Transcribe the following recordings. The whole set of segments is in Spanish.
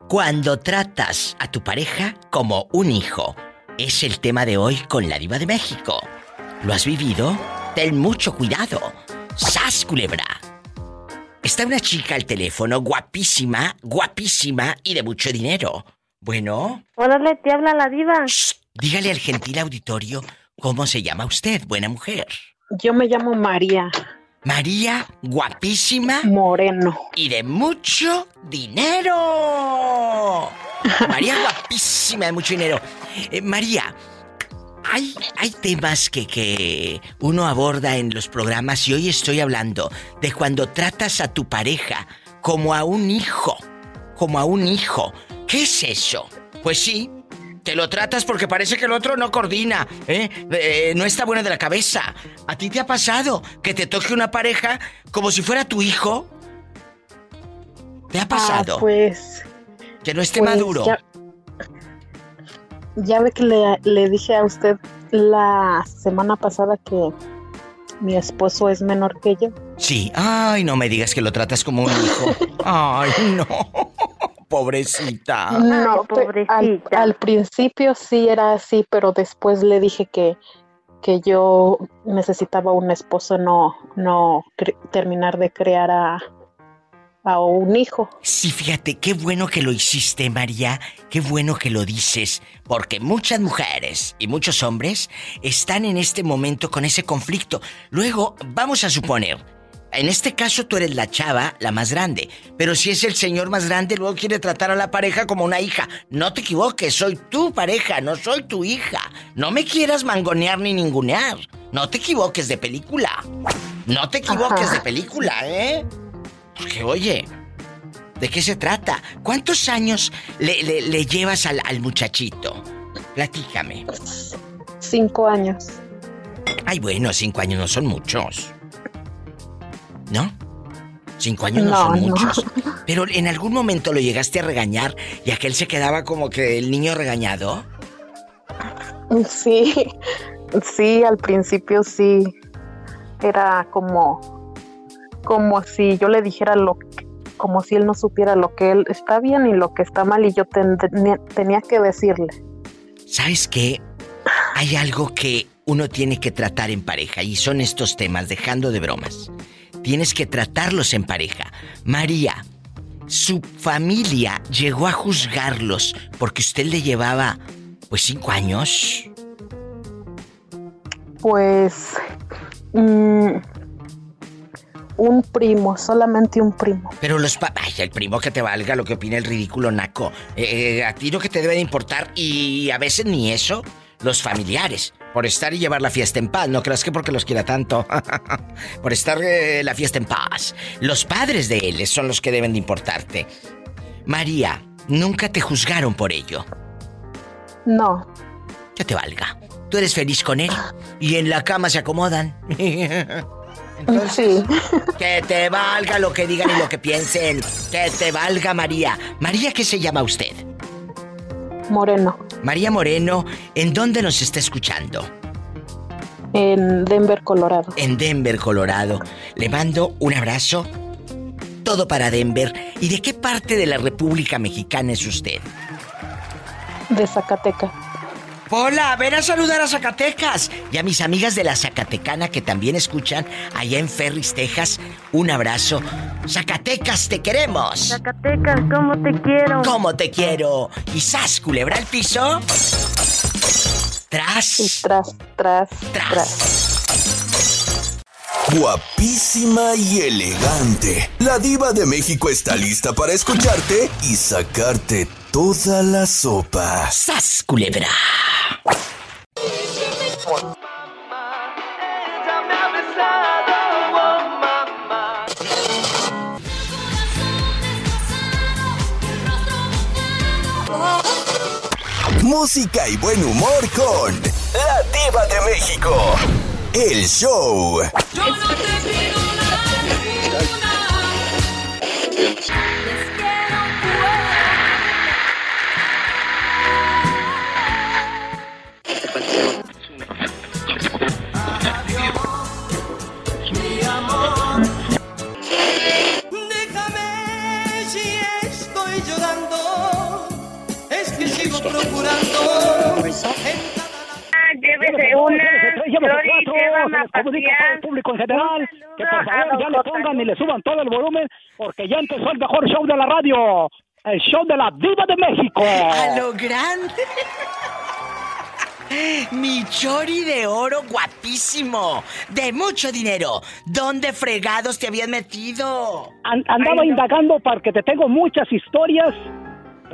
Cuando tratas a tu pareja como un hijo, es el tema de hoy con la diva de México. ¿Lo has vivido? Ten mucho cuidado. ¡Sas, culebra! Está una chica al teléfono, guapísima, guapísima y de mucho dinero. Bueno. Órale, te habla la diva. dígale al gentil auditorio cómo se llama usted, buena mujer. Yo me llamo María. María, guapísima. Moreno. Y de mucho dinero. María, guapísima, de mucho dinero. Eh, María, hay, hay temas que, que uno aborda en los programas y hoy estoy hablando de cuando tratas a tu pareja como a un hijo. Como a un hijo. ¿Qué es eso? Pues sí, te lo tratas porque parece que el otro no coordina, ¿eh? ¿eh? no está bueno de la cabeza. ¿A ti te ha pasado que te toque una pareja como si fuera tu hijo? ¿Te ha pasado? Ah, pues. Que no esté pues, maduro. Ya, ve que le, le dije a usted la semana pasada que mi esposo es menor que yo. Sí, ay, no me digas que lo tratas como un hijo. Ay, no. Pobrecita. No, pobrecita. Al, principio sí era así, pero después le dije que, que yo necesitaba un esposo, no, no terminar de crear a, a un hijo. Sí, fíjate, qué bueno que lo hiciste, María, qué bueno que lo dices, porque muchas mujeres y muchos hombres están en este momento con ese conflicto. Luego, vamos a suponer, en este caso tú eres la chava, la más grande. Pero si es el señor más grande, luego quiere tratar a la pareja como una hija. No te equivoques, soy tu pareja, no soy tu hija. No me quieras mangonear ni ningunear. No te equivoques de película. No te equivoques de película, ¿eh? Porque oye, ¿de qué se trata? ¿Cuántos años le, llevas al, al muchachito? Platícame. Cinco años. Ay, bueno, cinco años no son muchos. ¿No? Cinco años no, son muchos. Pero en algún momento lo llegaste a regañar y aquel se quedaba como que el niño regañado. Sí, sí, al principio sí. Era como, como si yo le dijera lo como si él no supiera lo que él está bien y lo que está mal y yo tenía que decirle. ¿Sabes qué? Hay algo que uno tiene que tratar en pareja y son estos temas, dejando de bromas tienes que tratarlos en pareja. María, su familia llegó a juzgarlos porque usted le llevaba, pues, cinco años. Pues... Mm, un primo, solamente un primo. Pero los papás, el primo que te valga lo que opina el ridículo naco. Eh, eh, a ti lo que te debe de importar y a veces ni eso, los familiares por estar y llevar la fiesta en paz. No creas que porque los quiera tanto. por estar eh, la fiesta en paz. Los padres de él son los que deben de importarte. María, nunca te juzgaron por ello. No. Que te valga. Tú eres feliz con él y en la cama se acomodan. Entonces, sí. que te valga lo que digan y lo que piensen. Que te valga María. María, ¿qué se llama usted? Moreno. María Moreno, ¿en dónde nos está escuchando? En Denver, Colorado. En Denver, Colorado. Le mando un abrazo. Todo para Denver. ¿Y de qué parte de la República Mexicana es usted? De Zacatecas. Hola, ven a saludar a Zacatecas y a mis amigas de la Zacatecana que también escuchan allá en Ferris, Texas. Un abrazo. Zacatecas, te queremos. Zacatecas, ¿cómo te quiero? ¿Cómo te quiero? ¿Y sas, culebra el piso? Tras. tras, tras, tras. Guapísima y elegante. La diva de México está lista para escucharte y sacarte toda la sopa. ¡Sas, culebra! Música y buen humor con La Diva de México. El show. Yo no te pido Déjame si llévese una, Llévese Flori, cuatro, comunica a todo el público en general que por favor ya le pongan y le suban todo el volumen porque ya empezó el mejor show de la radio, el show de la Diva de México. A lo grande. Mi chori de oro guapísimo, de mucho dinero. ¿Dónde fregados te habías metido? An- andaba Ay, no. indagando porque te tengo muchas historias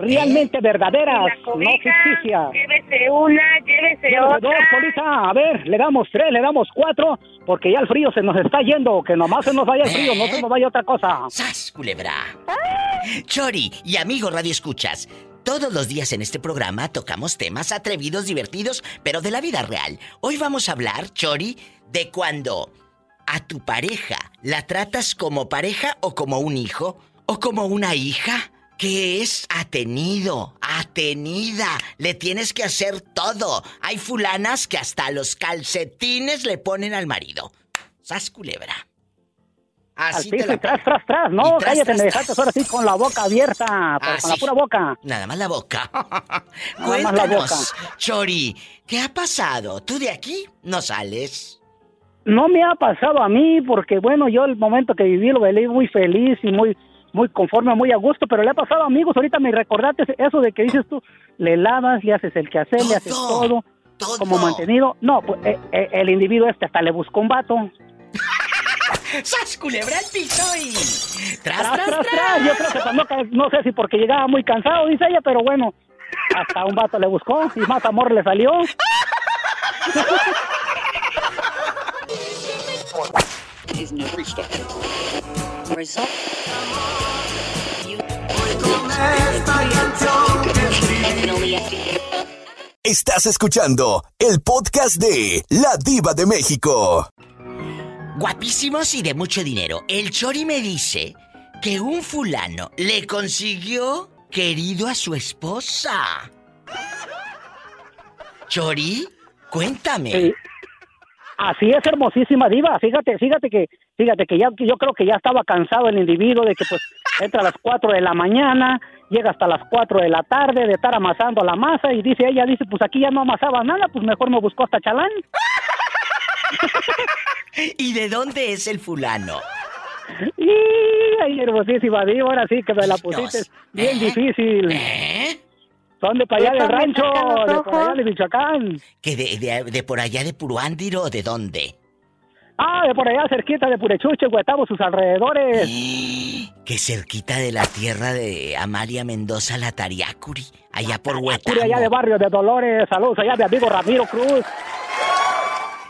realmente Y verdaderas, no ficticias. llévese una, llévese Llévese otra. dos, Polita. A ver, le damos tres, le damos cuatro, porque ya el frío se nos está yendo. Que nomás se nos vaya el frío, no se nos vaya otra cosa. ¡Sas, culebra! Chori y amigo Radio Escuchas, todos los días en este programa tocamos temas atrevidos, divertidos, pero de la vida real. Hoy vamos a hablar, Chori, de cuando a tu pareja la tratas como pareja o como un hijo o como una hija. Que es atenido, atenida. Le tienes que hacer todo. Hay fulanas que hasta los calcetines le ponen al marido. ¡Sas, culebra! Al Así te piso la y tras, tras, tras. No, tras, cállate, tras, me dejaste ahora sí con la boca abierta, pero Ah, con la pura boca. Nada más la boca. Cuéntanos, la Chori, ¿qué ha pasado? ¿Tú de aquí no sales? No me ha pasado a mí porque, bueno, yo el momento que viví lo viví muy feliz y muy muy conforme, muy a gusto, pero le ha pasado a amigos, ahorita me recordaste eso de que dices tú, le lavas, le haces el quehacer, le haces Todo, todo, como mantenido. No, pues eh, eh, el individuo este hasta le buscó un vato. ¡Sas, culebra al piso y... ¡Tras, Tras, tras, tras, tras! tras. Yo creo que cuando, no sé si porque llegaba muy cansado, dice ella, pero bueno, hasta un vato le buscó y más amor le salió. Estás escuchando el podcast de La Diva de México. Guapísimos y de mucho dinero. El Chori me dice que un fulano le consiguió querido a su esposa. Chori, cuéntame. Sí. Así es, hermosísima diva. Fíjate, fíjate que, fíjate que ya, que yo creo que ya estaba cansado el individuo de que pues entra a las 4 de la mañana, llega hasta las 4 de la tarde de estar amasando la masa y dice ella, dice, pues aquí ya no amasaba nada, pues mejor me buscó hasta Chalán. ¿Y de dónde es el fulano? Y ay, hermosísima diva, ahora sí que me la pusiste Dios. bien ¿Eh? difícil. ¿Eh? Son de para allá del rancho, de por allá de Michoacán. ¿Que de, de, de por allá de Puruándiro o de dónde? Ah, de por allá cerquita de Purechuche, Huetabo, sus alrededores. Que cerquita de la tierra de Amalia Mendoza, la Tariacuri, allá por Huetamo. allá de Barrio de Dolores, saludos allá de amigo Ramiro Cruz.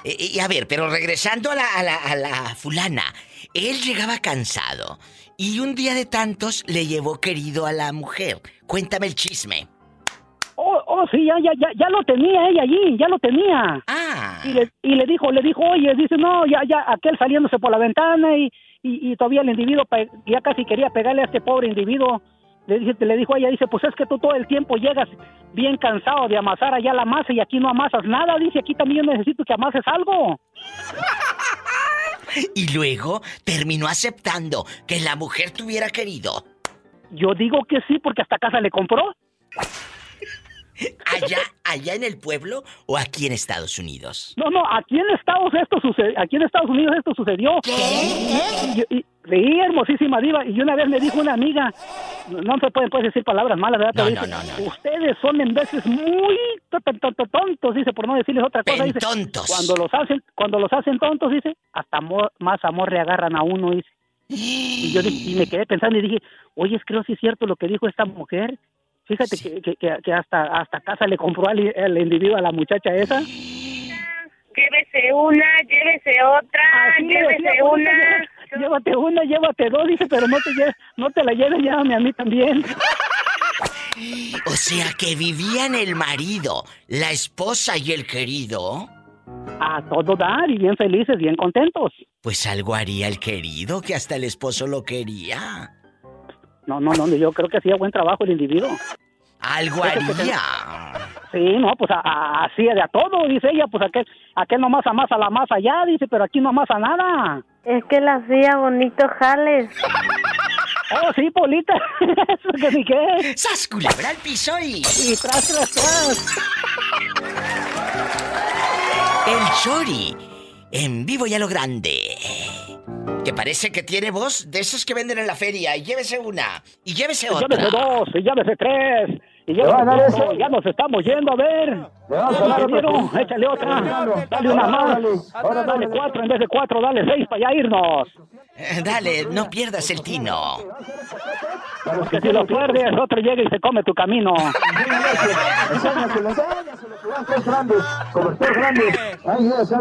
Y a ver, pero regresando a la, a, la, a la fulana, él llegaba cansado y un día de tantos le llevó querido a la mujer. Cuéntame el chisme. Sí, ya, ya, ya, ya lo tenía ella allí, ya lo tenía. Ah, Y le, y le dijo, le dijo, oye, dice, no, ya, ya, aquel saliéndose por la ventana y, y, y todavía el individuo ya casi quería pegarle a este pobre individuo. Le, dice, le dijo a ella, dice, pues es que tú todo el tiempo llegas bien cansado de amasar allá la masa y aquí no amasas nada. Dice, aquí también yo necesito que amases algo. y luego terminó aceptando que la mujer tuviera querido. Yo digo que sí, porque hasta casa le compró. Allá, allá en el pueblo o aquí en Estados Unidos. No, no, aquí en Estados esto sucedió, aquí en Estados Unidos esto sucedió. Y, y- y- sí, hermosísima diva. Y una vez me dijo una amiga, no, se pueden pues, decir palabras malas, ¿verdad? No, dice, no, no, no. Ustedes son en veces muy to- to- to- to- tontos, dice, por no decirles otra cosa. Dice, Pentontos. cuando los hacen, cuando los hacen tontos, dice, hasta amor- más amor le agarran a uno, dice. Y yo dije- y me quedé pensando y dije, oye, es creo si es cierto lo que dijo esta mujer. Fíjate Sí. que, que, que- hasta, hasta casa le compró al el individuo a la muchacha esa. Llévese una, llévese otra, Así le llévese decía, una. "Llévate- Llévate una, llévate dos, dice, pero no te, lle- no te la lleves, llévame a mí también. O sea que vivían el marido, la esposa y el querido. A todo dar y bien felices, bien contentos. Pues algo haría el querido, que hasta el esposo lo quería. No, no, no, yo creo que hacía buen trabajo el individuo. Algo haría. Sí, no, pues a- a- así de a todo, dice ella, pues aquel, aquel nomás amasa la masa allá, dice, pero aquí no amasa nada. Es que la hacía bonito jales. Oh, sí, Polita. Eso que ni qué. ¡Sas, culebra al piso y... Y tras, tras, tras. El Chori, en vivo y a lo grande. Que parece que tiene voz de esos que venden en la feria. Y llévese una. Y llévese otra. Llévese dos, y llévese tres. Y llévese. Ya nos estamos yendo, a ver. Le vamos a dar otro. Ingeniero, échale otra. Dale una más. Ahora Dale cuatro en vez de cuatro, dale seis para ya irnos. Eh, Dale, no pierdas el tino. Que si lo pierdes, otro llega y se come tu camino.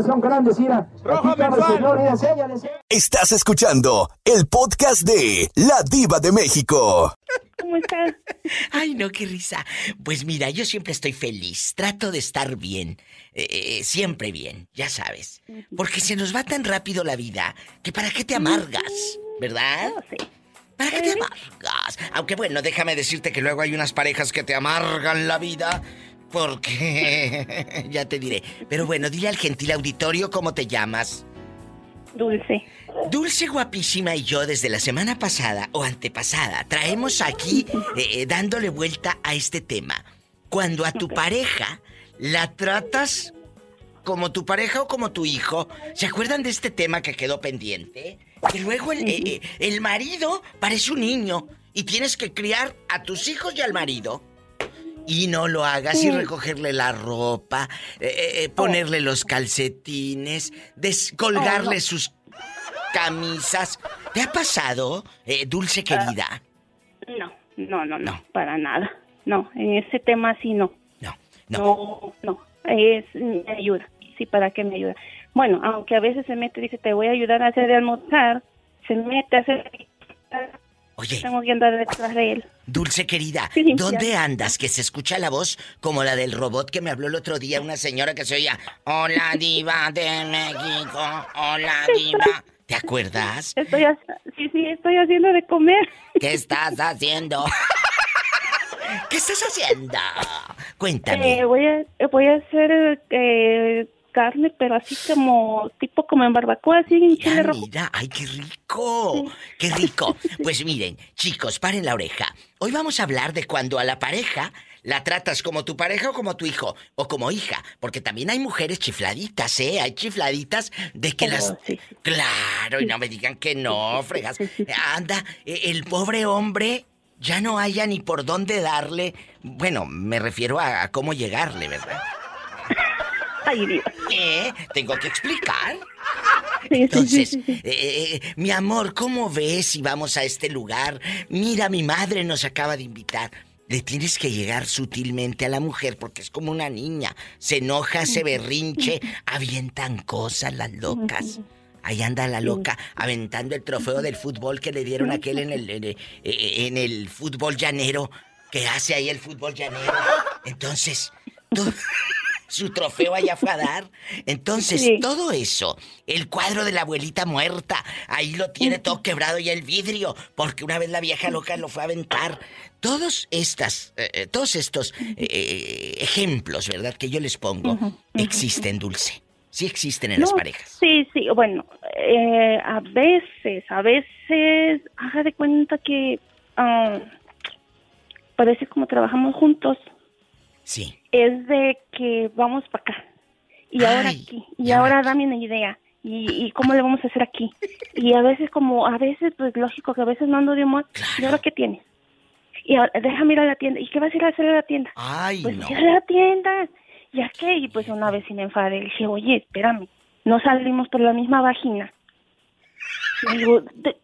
Son grandes, mira. Estás escuchando el podcast de La Diva de México. ¿Cómo estás? Ay, no, qué risa. Pues mira, yo siempre estoy feliz. Trato de estar bien. Eh, eh, siempre bien, ya sabes. Porque se nos va tan rápido la vida que para qué te amargas, ¿verdad? No sé. ¿Para qué te amargas? Aunque bueno, déjame decirte que luego hay unas parejas que te amargan la vida. Porque... ya te diré. Pero bueno, dile al gentil auditorio cómo te llamas. Dulce. Dulce guapísima y yo desde la semana pasada o antepasada traemos aquí eh, eh, dándole vuelta a este tema. Cuando a tu pareja la tratas como tu pareja o como tu hijo, ¿se acuerdan de este tema que quedó pendiente? Que luego el, eh, eh, el marido parece un niño y tienes que criar a tus hijos y al marido. Y no lo hagas y recogerle la ropa, eh, ponerle los calcetines, descolgarle sus camisas. ¿Te ha pasado, eh, dulce querida? No, no, no, no, No. para nada. No, en ese tema sí no. No, no. No. Es, me ayuda. Sí, ¿para qué me ayuda? Bueno, aunque a veces se mete y dice, te voy a ayudar a hacer de almorzar, se mete a hacer... Oye, Tengo que andar detrás de él. dulce querida, Sí, ¿dónde ya. andas? Que se escucha la voz como la del robot que me habló el otro día, una señora que se oía, Hola diva de México, hola diva. ¿Te acuerdas? Estoy, sí, sí, estoy haciendo de comer. ¿Qué estás haciendo? ¿Qué estás haciendo? Cuéntame. Eh, voy a voy a hacer eh, carne, pero así como tipo como en barbacoa, así en chile Mira, rojo. mira, ay, qué rico, qué rico. Pues miren, chicos, paren la oreja. Hoy vamos a hablar de cuando a la pareja la tratas como tu pareja o como tu hijo o como hija, porque también hay mujeres chifladitas, ¿eh? Hay chifladitas de que Oh, las... sí, sí. Claro, y no me digan que no, fregas. Anda, eh, el pobre hombre ya no haya ni por dónde darle. Bueno, me refiero a, a cómo llegarle, ¿verdad? Ay, Dios. ¿Eh? Tengo que explicar. Sí, Entonces, sí, sí. eh, eh, mi amor, ¿cómo ves si vamos a este lugar? Mira, mi madre nos acaba de invitar. Le tienes que llegar sutilmente a la mujer porque es como una niña. Se enoja, se berrinche, avientan cosas las locas. Ahí anda la loca aventando el trofeo del fútbol que le dieron a aquel en el, en el, eh, en el fútbol llanero. Que hace ahí el fútbol llanero. Entonces, su trofeo allá fue a dar. Entonces, Sí. todo eso, el cuadro de la abuelita muerta, ahí lo tiene todo quebrado y el vidrio, porque una vez la vieja loca lo fue a aventar. Todos estas, eh, eh, todos estos eh, eh, ejemplos, ¿verdad? Que yo les pongo, existen, Dulce. Sí existen en las parejas. Sí, sí, bueno, eh, a veces, a veces, haga de cuenta que ah, parece como trabajamos juntos, Sí. es de que vamos para acá, y ahora aquí, y ahora ahora dame una idea, y, y cómo le vamos a hacer aquí. Y a veces como, a veces, pues lógico que a veces no ando de humor, ¿y ahora qué tienes? Y ahora, déjame ir a la tienda, ¿y qué vas a ir a hacer a la tienda? Ay, Pues no. ir a la tienda. ¿Ya qué? Y pues una vez me enfadé. Le dije, oye, espérame, no salimos por la misma vagina. Le digo, "De-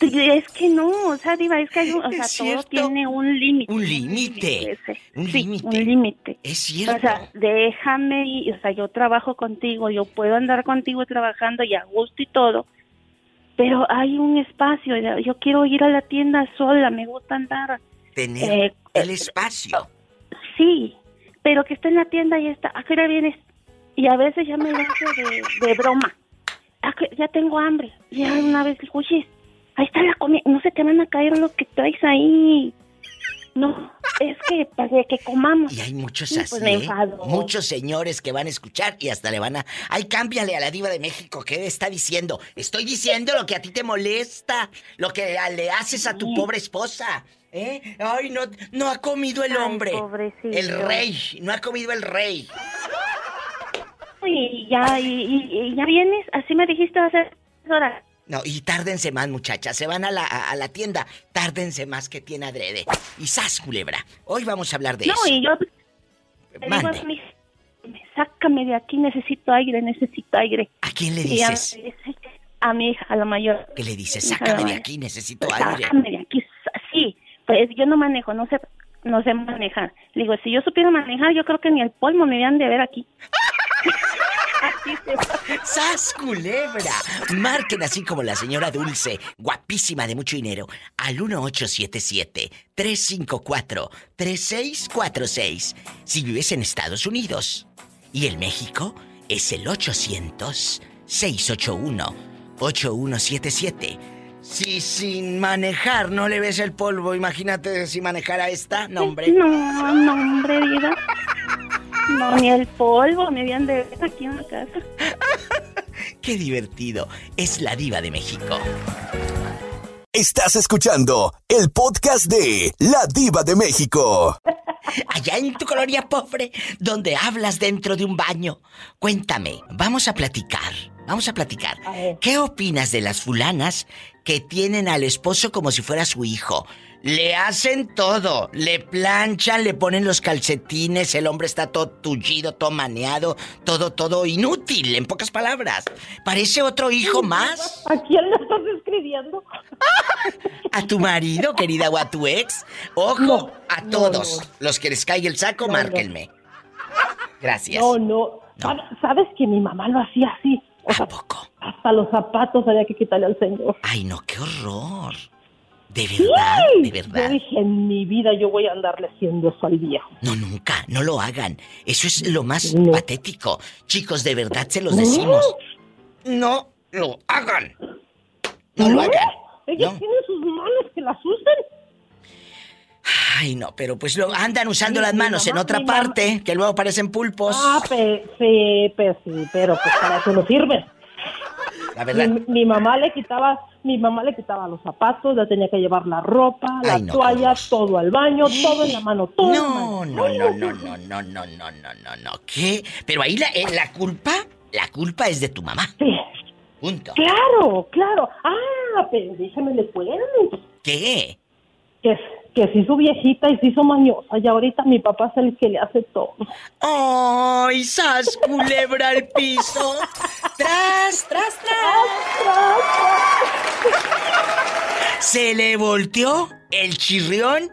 de- de- es que no, o sea, Diva, es que hay un, o sea, todo tiene un límite. Un límite. Un Sí, límite. un límite. Es cierto. O sea, déjame, ir, o sea, yo trabajo contigo, yo puedo andar contigo trabajando y a gusto y todo, pero hay un espacio, yo- quiero ir a la tienda sola, me gusta andar. Tener eh, el espacio. Sí, pero que está en la tienda y está, ¿a qué hora vienes? Y a veces ya me hace de, de broma. "¿A qué- ya tengo hambre. Ya una vez digo, oye, ahí está la comida, no se te van a caer lo que traes ahí. No, es que para que comamos. Y hay muchos así, pues me ¿eh? enfado. Muchos señores que van a escuchar y hasta le van a... Ay, cámbiale a la diva de México. ¿Qué está diciendo? Estoy diciendo lo que a ti te molesta. Lo que le haces a tu pobre esposa. ¿Eh? Ay, no, no ha comido el Ay, hombre. pobrecillo. El rey. No ha comido el rey. Y ya, y, y- y ya vienes, así me dijiste hace horas. No, y tárdense más, muchachas. Se van a la, a, a la tienda. Tárdense más que tiene adrede. Y sas, culebra. Hoy vamos a hablar de No, eso. y yo le digo a Mande. mi sácame de aquí, necesito aire, necesito aire. ¿A quién le dices? dice, a mi hija, a la mayor. ¿Qué le dices? Sácame de aquí, necesito Pues, aire. Sácame de aquí, sí. Pues yo no manejo, no sé, no sé manejar. Le digo, si yo supiera manejar, yo creo que ni el polvo me habían de ver aquí. ¡Sas, culebra! Marquen así como la señora Dulce, guapísima de mucho dinero, al 1877-354-3646. Si vives en Estados Unidos. Y el México es el 800-681-8177. Si sin manejar no le ves el polvo, imagínate si manejara esta. No, hombre. No, no, hombre, diga. No, ni el polvo me habían de ver aquí en la casa. Qué divertido. Es la diva de México. Estás escuchando el podcast de La Diva de México. Allá en tu colonia pobre, donde hablas dentro de un baño. Cuéntame, vamos a platicar. Vamos a platicar. A. ¿Qué opinas de las fulanas que tienen al esposo como si fuera su hijo? Le hacen todo, le planchan, le ponen los calcetines, el hombre está todo tullido, todo maneado, todo, todo inútil, en pocas palabras. Parece otro hijo más. ¿A quién le estás escribiendo? ¿A tu marido, querida, o a tu ex? Ojo, No, a todos. no. Los que les caiga el saco, márquenme. Gracias. No, no. ¿Sabes- ¿Sabes que mi mamá lo hacía así? O ¿A sea, poco? hasta los zapatos había que quitarle al señor. Ay, no, qué horror. ¿De verdad? ¿De Yo verdad? dije, en mi vida yo voy a andarle haciendo eso al viejo. No, nunca, no lo hagan. Eso es lo más No. patético. Chicos, de verdad se los decimos. No lo hagan. No lo hagan. Ellos No. tienen sus manos que las usen. Ay, no, pero pues lo andan usando Mi- las manos en mamá- otra mi mamá- parte, que luego parecen pulpos. Ah, pe- sí, pe- sí, pero pues para eso no sirve. La verdad. Mi, mi mamá le quitaba, mi mamá le quitaba los zapatos, le tenía que llevar la ropa, la Ay, no, qué toalla, todo al baño, todo en la mano, todo. en la No, mano. no, no, no, no, no, no, no, no, no, no. ¿Qué? Pero ahí la, eh, la culpa, la culpa es de tu mamá. Sí, Punto. claro, claro. Ah, pero déjame le cuento. ¿Qué? Que, que se hizo viejita y se hizo mañosa y ahorita mi papá es el que le hace todo. ¡Ay, sas, culebra al piso! ¡Tras, tras, tras! ¿Se le volteó el chirrión?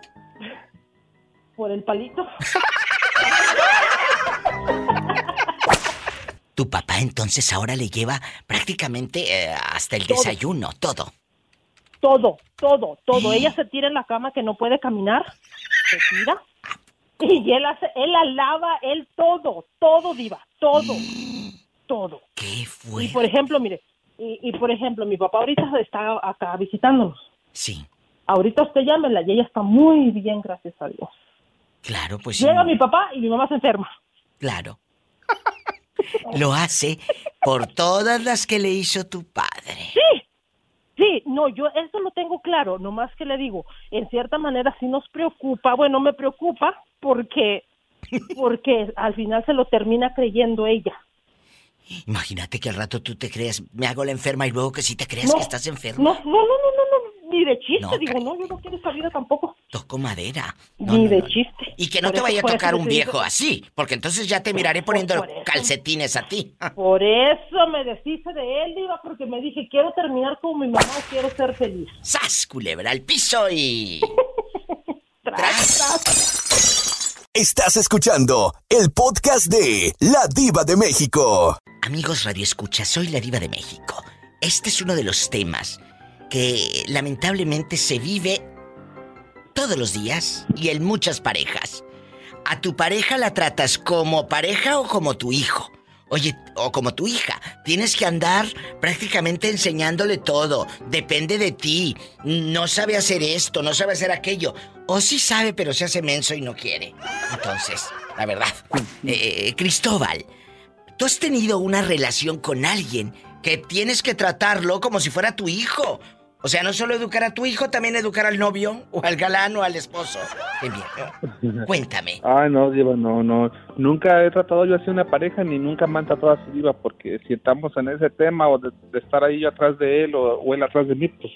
Por el palito. Tu papá entonces ahora le lleva prácticamente eh, hasta el Todo. desayuno, todo. Todo, todo, todo. Ella se tira en la cama que no puede caminar. Se tira. Y él hace, él la lava, él todo, todo, diva, todo, todo. ¿Qué fue? Y por ejemplo, mire, y, y por ejemplo, mi papá ahorita está acá visitándonos. Sí, Ahorita usted llámela y ella está muy bien, gracias a Dios. claro, pues sí. Llega mi papá y mi mamá se enferma. Claro. Lo hace por todas las que le hizo tu padre. Sí, sí, no, yo eso lo tengo claro, nomás que le digo, en cierta manera sí nos preocupa, bueno, me preocupa porque porque al final se lo termina creyendo ella. Imagínate que al rato tú te creas, me hago la enferma y luego que sí te creas No, que estás enferma. No, no, no, no, no, ni de chiste, No, digo, no, yo no quiero esa vida tampoco. Toco madera. No, Ni no, de no. chiste. Y que no Por te eso- vaya a tocar un digo- viejo así, porque entonces ya te miraré poniendo por eso. calcetines a ti. Por eso me deshice de él, Diva, porque me dije, quiero terminar como mi mamá, quiero ser feliz. ¡Sas, culebra al piso y... Tras. Estás escuchando el podcast de La Diva de México. Amigos Radio Escucha, soy la diva de México. Este es uno de los temas que lamentablemente se vive todos los días y en muchas parejas. ¿A tu pareja la tratas como pareja o como tu hijo? Oye, o como tu hija, tienes que andar prácticamente enseñándole todo. Depende de ti. No sabe hacer esto, no sabe hacer aquello. O sí sabe, pero se hace menso y no quiere. Entonces, la verdad. Eh, eh, Cristóbal, tú has tenido una relación con alguien que tienes que tratarlo como si fuera tu hijo. O sea, no solo educar a tu hijo, también educar al novio, o al galán, o al esposo. Qué bien. Cuéntame. Ay, no, Diva, no, no. Nunca he tratado yo así una pareja, ni nunca me han tratado así, Diva, porque si estamos en ese tema, o de, estar ahí yo atrás de él, o, él atrás de mí, pues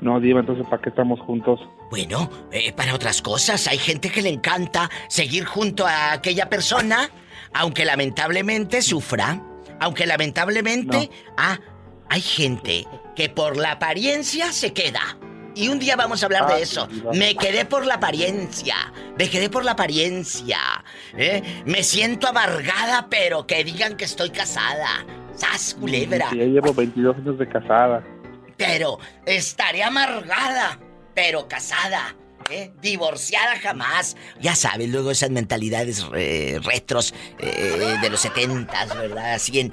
no, Diva, entonces ¿para qué estamos juntos? Bueno, eh, para otras cosas. Hay gente que le encanta seguir junto a aquella persona, aunque lamentablemente sufra. Aunque lamentablemente... Ah, hay gente que por la apariencia se queda. Y un día vamos a hablar de ah, eso. Me quedé por la apariencia. Me quedé por la apariencia. ¿eh? Me siento amargada, pero que digan que estoy casada. ¡Sas, culebra! Sí, ya llevo 22 años de casada. Pero estaré amargada, pero casada. ¿Eh? Divorciada jamás. Ya sabes, luego esas mentalidades retros eh, de los setentas, ¿verdad? Así en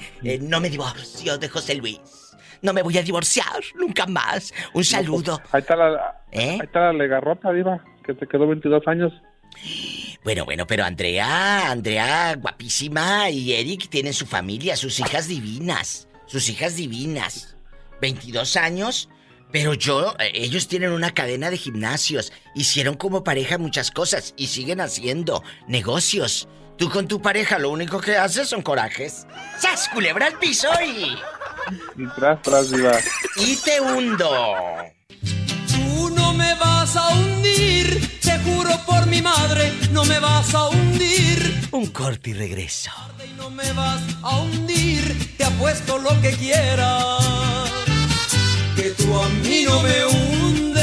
No me divorcio de José Luis. No me voy a divorciar nunca más. Un pues, saludo. ahí está la, ¿Eh? ahí está la legarrota, Diva, que te quedó 22 años. Bueno, bueno, pero Andrea, Andrea, guapísima, y Eric tienen su familia, sus hijas divinas. Sus hijas divinas. 22 años, pero yo, eh, ellos tienen una cadena de gimnasios. Hicieron como pareja muchas cosas y siguen haciendo negocios. Tú con tu pareja lo único que haces son corajes. ¡Sas, culebra al piso y... Y tras, tras, Y te hundo. Tú no me vas a hundir, te juro por mi madre, no me vas a hundir. Un corte y regreso. no me vas a hundir, te apuesto lo que quieras. Que tú a mí no me hundes.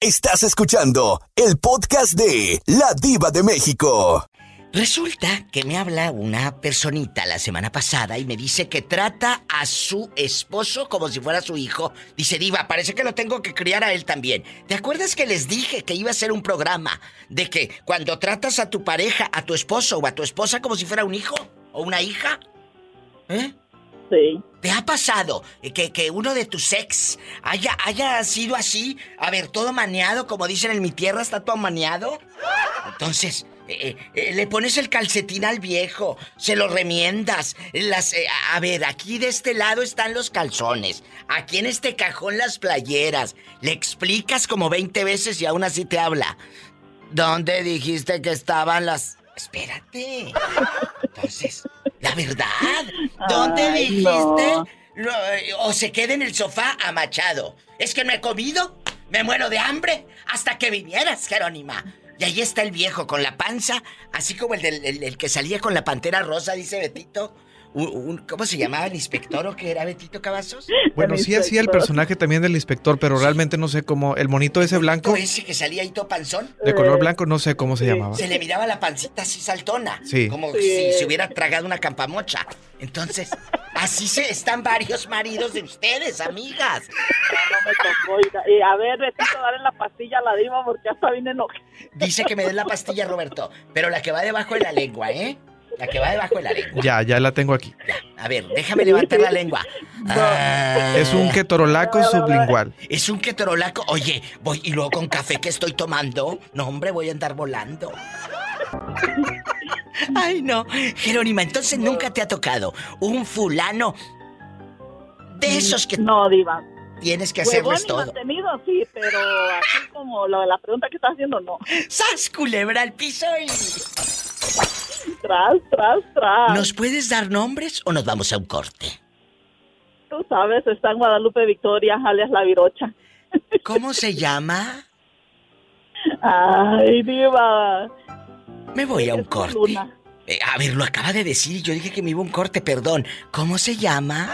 Estás escuchando el podcast de La Diva de México. Resulta que me habla una personita la semana pasada y me dice que trata a su esposo como si fuera su hijo. Dice, Diva, parece que lo tengo que criar a él también. ¿Te acuerdas que les dije que iba a ser un programa de que cuando tratas a tu pareja, a tu esposo o a tu esposa como si fuera un hijo o una hija? ¿Eh? ¿Te ha pasado que, que, uno de tus ex haya, haya sido así? A ver, todo maneado, como dicen en mi tierra, está todo maneado. Entonces, eh, eh, le pones el calcetín al viejo, se lo remiendas. Las, eh, a ver, aquí de este lado están los calzones, aquí en este cajón las playeras. Le explicas como 20 veces y aún así te habla. ¿Dónde dijiste que estaban las... Espérate. Entonces, la verdad. ¿Dónde dijiste? o se queda en el sofá amachado. Es que no he comido. Me muero de hambre hasta que vinieras, Jerónima. Y ahí está el viejo con la panza, así como el, del, el que salía con la pantera rosa, dice Betito. ¿Cómo se llamaba el inspector o qué era Betito Cavazos? Bueno, sí hacía el personaje también del inspector, pero realmente no sé cómo. El monito ese blanco. ese que salía ahí todo panzón? De color blanco, no sé cómo se llamaba. Se le miraba la pancita así saltona. Sí. Como si se hubiera tragado una campamocha. Entonces, así se están varios maridos de ustedes, amigas. No, me tocó. Y, a ver, Betito, dale la pastilla a la diva porque hasta viene enojada. Dice que me den la pastilla, Roberto. Pero la que va debajo de la lengua, ¿eh? La que va debajo de la lengua. Ya, ya la tengo aquí. A ver, déjame levantar la lengua. Ah. es un ketorolaco sublingual. Es un ketorolaco. Oye, voy y luego con café que estoy tomando. No, hombre, voy a andar volando. Ay, no. Jerónima, entonces nunca te ha tocado un fulano de esos que. No, Diva. Tienes que hacerles todo. mantenido, sí, pero así como lo de la pregunta que estás haciendo, no. ¡Sas, culebra al piso y... Tras, tras, tras. ¿Nos puedes dar nombres o nos vamos a un corte? Tú sabes, está en Guadalupe Victoria, alias La Virocha. ¿Cómo se llama? Ay, diva. Me voy a un corte. Eh, a ver, lo acaba de decir y yo dije que me iba a un corte, perdón. ¿Cómo se llama?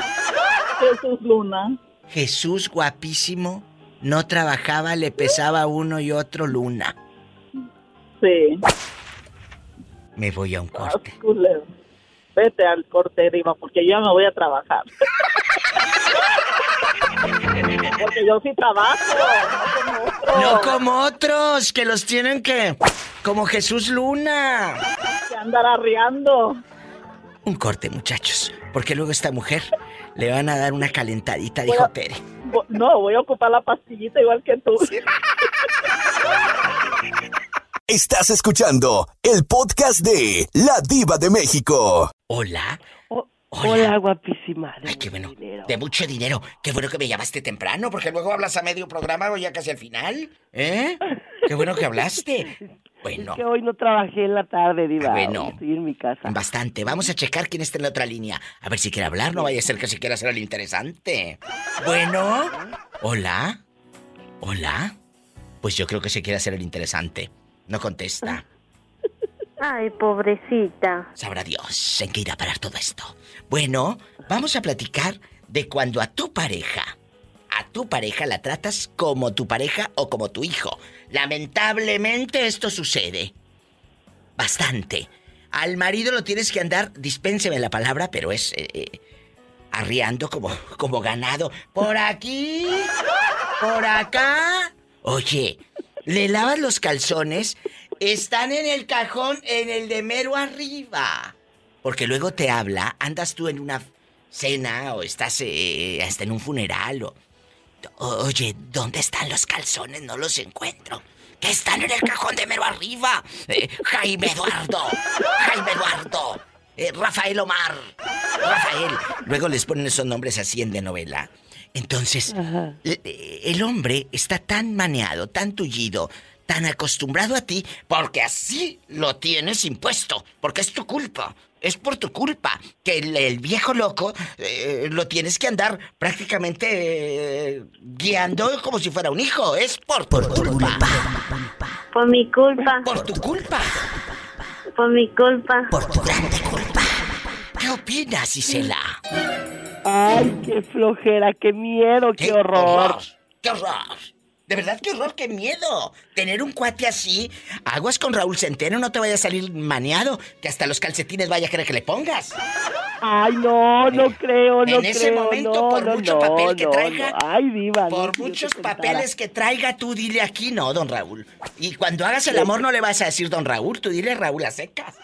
Jesús Luna. Jesús guapísimo. No trabajaba, le pesaba uno y otro Luna. Sí. Me voy a un corte. Vete al corte, Diva, porque yo me voy a trabajar. porque yo sí trabajo, no como otros. No como otros, que los tienen que... Como Jesús Luna. Que andar arriando. Un corte, muchachos. Porque luego esta mujer le van a dar una calentadita, Voy dijo a- Tere. No, voy a ocupar la pastillita igual que tú. Estás escuchando el podcast de La Diva de México. Hola. Hola, guapísima. Ay, qué bueno. De mucho dinero. Qué bueno que me llamaste temprano, porque luego hablas a medio programa o ya casi al final. ¿Eh? Qué bueno que hablaste. Bueno. Es que hoy no trabajé en la tarde, Diva. Ah, bueno. Estoy en mi casa. Bastante. Vamos a checar quién está en la otra línea. A ver si quiere hablar, no vaya a ser que si quiera hacer el interesante. Bueno. Hola. Hola. Pues yo creo que se quiere hacer el interesante. No contesta. Ay, pobrecita. Sabrá Dios en qué irá a parar todo esto. Bueno, vamos a platicar de cuando a tu pareja, a tu pareja la tratas como tu pareja o como tu hijo. Lamentablemente esto sucede. Bastante. Al marido lo tienes que andar, dispénseme la palabra, pero es eh, eh, arriando como, como ganado. Por aquí, por acá. Oye, le lavas los calzones, están en el cajón, en el de mero arriba. Porque luego te habla, andas tú en una cena o estás eh, hasta en un funeral o... Oye, ¿dónde están los calzones? No los encuentro. Que están en el cajón de mero arriba. Eh, Jaime Eduardo. Jaime Eduardo. eh, Rafael Omar. Rafael. Luego les ponen esos nombres así en de novela. Entonces, el, el hombre está tan maneado, tan tullido, tan acostumbrado a ti, porque así lo tienes impuesto, porque es tu culpa. Es por tu culpa que el, el viejo loco eh, lo tienes que andar prácticamente eh, guiando como si fuera un hijo. Es por tu culpa. Por mi culpa. Por tu culpa. Por mi culpa. Por tu grande culpa. ¿Qué opinas, Isela? Ay, qué flojera, qué miedo, qué, horror. ¡Qué horror! De verdad, qué horror, qué miedo. Tener un cuate así. Aguas con Raúl Centeno, no te vaya a salir maneado, que hasta los calcetines vaya a querer que le pongas. Ay, no, no creo, no en ese creo, momento, no, por no, mucho no, papel que traiga. Ay, diva. no, Por muchos papeles que traiga, tú dile aquí no, don Raúl. Y cuando hagas el amor no le vas a decir don Raúl, tú dile Raúl a secas.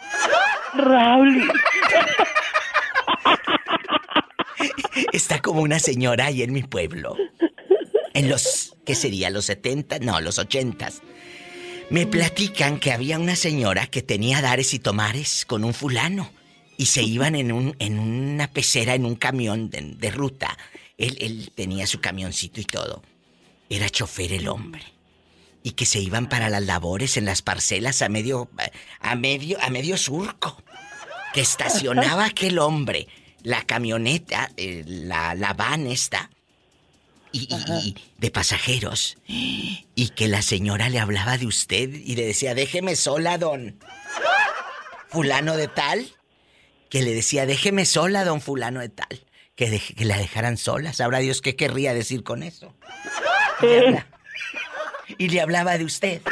Raúl. Está como una señora ahí en mi pueblo. En los, ¿qué sería? ¿Los 70? No, los 80. Me platican que había una señora que tenía dares y tomares con un fulano. Y se iban en, un, en una pecera, en un camión de, de ruta. Él, él tenía su camioncito y todo. Era chofer el hombre. Y que se iban para las labores en las parcelas a medio, a medio, a medio surco. Que estacionaba aquel hombre la camioneta, eh, la, la van esta, y, y- y de pasajeros, y que la señora le hablaba de usted y le decía, déjeme sola, don fulano de tal, que le decía, déjeme sola, don fulano de tal, que, la dejaran sola, sabrá Dios qué querría decir con eso. Y le hablaba de usted.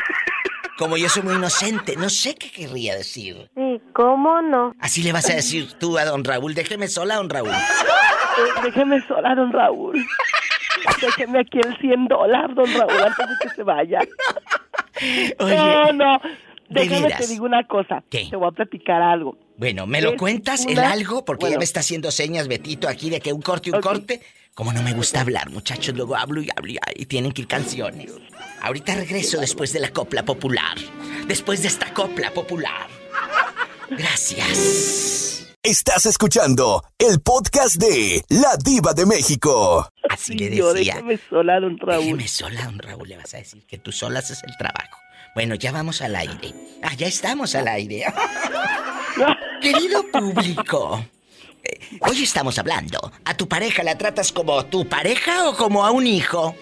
Como yo soy muy inocente, no sé qué querría decir. Sí, ¿cómo no? Así le vas a decir tú a don Raúl, déjeme sola, don Raúl. Eh, Déjeme sola, don Raúl. Déjeme aquí el 100 dólares, don Raúl, antes de que se vaya. Oye, no, no. ¿de Déjame te digo una cosa. ¿Qué? Te voy a platicar algo. Bueno, ¿me lo Es cuentas el una- algo? Porque ya Bueno. me está haciendo señas Betito aquí de que un corte, un corte. Como no me gusta hablar, muchachos, luego hablo y hablo y, y tienen que ir canciones. Ahorita regreso después de la copla popular. Después de esta copla popular. Gracias. Estás escuchando el podcast de La Diva de México. Así le Yo, decía. déjame sola, don Raúl. Déjeme sola, don Raúl, le vas a decir que tú sola haces el trabajo. Bueno, ya vamos al aire. Ah, ya estamos al aire. Querido público, hoy estamos hablando. ¿A tu pareja la tratas como tu pareja o como a un hijo?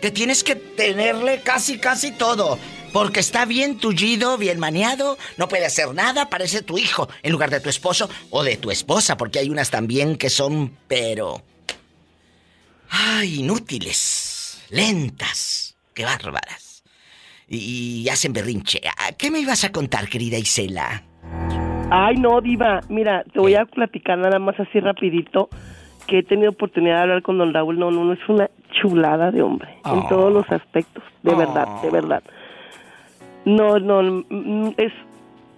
Que tienes que tenerle casi, casi todo. Porque está bien tullido, bien maneado, no puede hacer nada, parece tu hijo en lugar de tu esposo o de tu esposa, porque hay unas también que son, pero. Ay, inútiles, lentas, qué bárbaras. Y, hacen berrinche. ¿A ¿Qué me ibas a contar, querida Isela? Ay, no, diva. Mira, te voy a platicar nada más así rapidito que he tenido oportunidad de hablar con don Raúl. No, no, no, es una chulada de hombre. Oh. En todos los aspectos. De Oh. verdad, de verdad. No, no, mm, es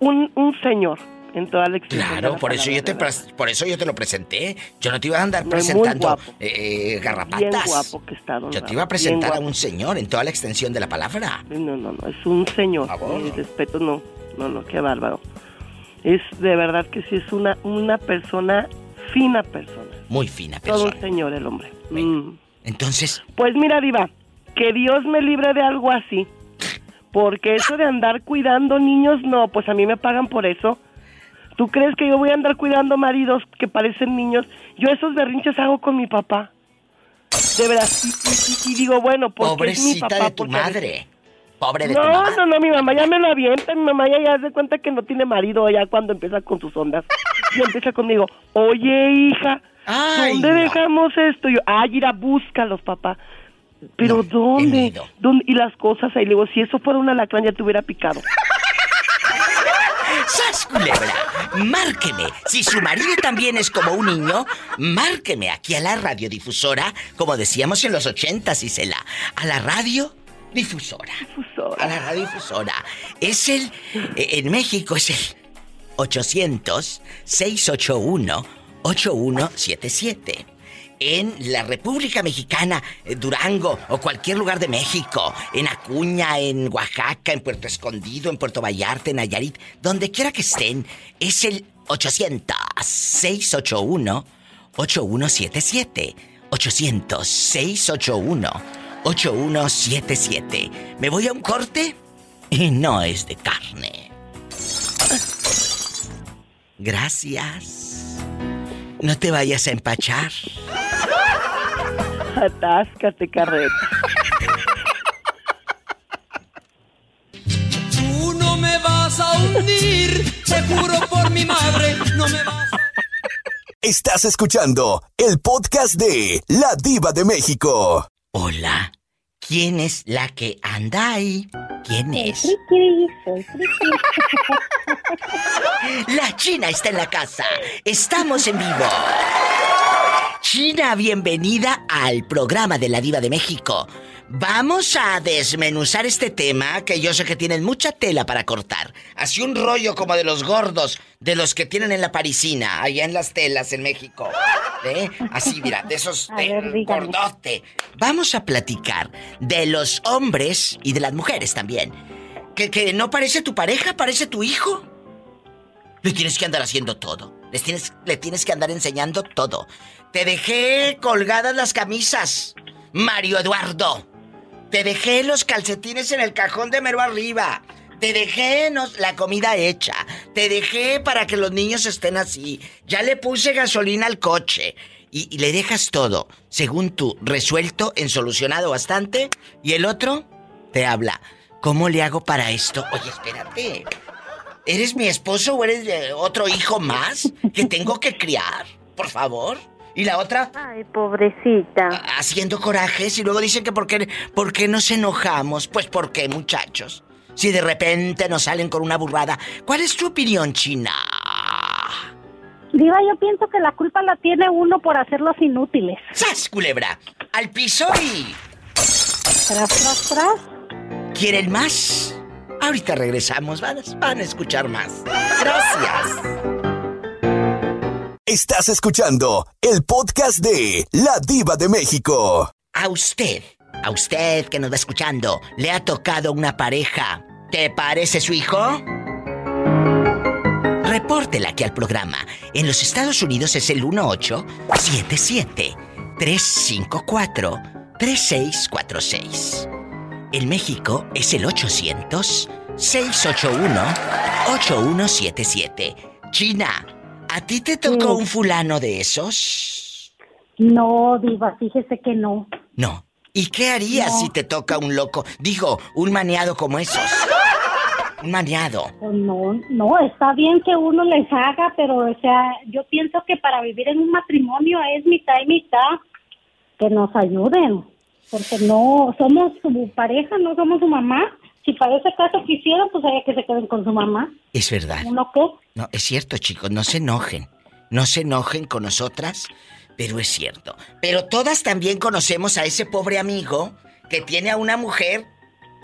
un, un señor. en toda la Claro, la por eso yo te por eso yo te lo presenté. Yo no te iba a andar No, presentando eh, garrapatas. Bien guapo que está, don Yo te iba a presentar a un señor en toda la extensión de la palabra. No, no, no, es un señor. Eh, respeto, no, no, no, qué bárbaro. Es de verdad que sí es una, una persona, fina persona. Muy fina Todo persona. un señor el hombre. Mm. Entonces, Pues mira, Diva, que Dios me libre de algo así. Porque eso de andar cuidando niños, no, pues a mí me pagan por eso. ¿Tú crees que yo voy a andar cuidando maridos que parecen niños? Yo esos berrinches hago con mi papá. De verdad. Y, y- y digo, bueno, porque es mi papá. de tu porque madre. Pobre de tu No, mamá. no, no, mi mamá ya me lo avienta, mi mamá ya, ya se cuenta que no tiene marido ya cuando empieza con sus ondas. Y empieza conmigo, oye hija, Ay, ¿dónde no. dejamos esto? Yo, ay, ir a búscalos, papá. Pero ¿dónde? ¿Dónde? Y las cosas ahí, le digo, si eso fuera un alacrán ya te hubiera picado. ¡Sas, culebra! Márqueme. Si su marido también es como un niño, márqueme aquí a la radiodifusora, como decíamos en los ochentas, Isela. A la radio difusora. A la radiodifusora. Es el. eh, En México es el 800-681-8177. En la República Mexicana, eh, Durango o cualquier lugar de México, en Acuña, en Oaxaca, en Puerto Escondido, en Puerto Vallarta, en Nayarit, donde quiera que estén, es el 800-681-8177. 800-681-8177. Me voy a un corte y no es de carne. Gracias. No te vayas a empachar. Atáscate, carreta. Tú no me vas a hundir, te juro por mi madre, no me vas a... Estás escuchando el podcast de La Diva de México. Hola. ¿Quién es la que anda ahí? ¿Quién es? La China está en la casa. Estamos en vivo. China, bienvenida al programa de la Diva de México. Vamos a desmenuzar este tema que yo sé que tienen mucha tela para cortar. Así un rollo como de los gordos, de los que tienen en la parisina, allá en las telas en México. ¿Eh? Así, mira, de esos A de ver, gordote. Vamos a platicar de los hombres y de las mujeres también. Que, que no parece tu pareja, parece tu hijo. Le tienes que andar haciendo todo. Les tienes, le tienes que andar enseñando todo. Te dejé colgadas las camisas, Mario Eduardo. Te dejé los calcetines en el cajón de mero arriba. Te dejé la comida hecha. Te dejé para que los niños estén así. Ya le puse gasolina al coche. Y, le dejas todo, según tú, resuelto, en solucionado bastante. Y el otro te habla. ¿Cómo le hago para esto? Oye, espérate. ¿Eres mi esposo o eres de otro hijo más que tengo que criar? Por favor. Y la otra Ay, pobrecita. haciendo corajes y luego dicen que por qué, por qué nos enojamos. Pues por qué, muchachos. Si de repente nos salen con una burrada. ¿Cuál es tu opinión, China? Diva, yo pienso que la culpa la tiene uno por hacerlos inútiles. ¡Sas, culebra! Al piso y... Tras, tras, tras. ¿Quieren más? Ahorita regresamos. Van, van a escuchar más. Gracias. Estás escuchando el podcast de La Diva de México. A usted, a usted que nos va escuchando, ¿le ha tocado una pareja? ¿Te parece su hijo? Repórtela aquí al programa. En los Estados Unidos es el 1877-354-3646. En México es el 800-681-8177. China, ¿a ti te tocó un fulano de esos? No, Diva, fíjese que no. No. ¿Y qué harías No. si te toca un loco? Digo, un maniado como esos. Un maniado. Pues no, no, está bien que uno les haga, pero, o sea, yo pienso que para vivir en un matrimonio es mitad y mitad. Que nos ayuden. Porque no, somos su pareja, no somos su mamá. Si para ese caso quisieran, pues hay que se queden con su mamá. Es verdad. ¿Uno qué? No, es cierto, chicos, no se enojen. No se enojen con nosotras, pero es cierto. Pero todas también conocemos a ese pobre amigo que tiene a una mujer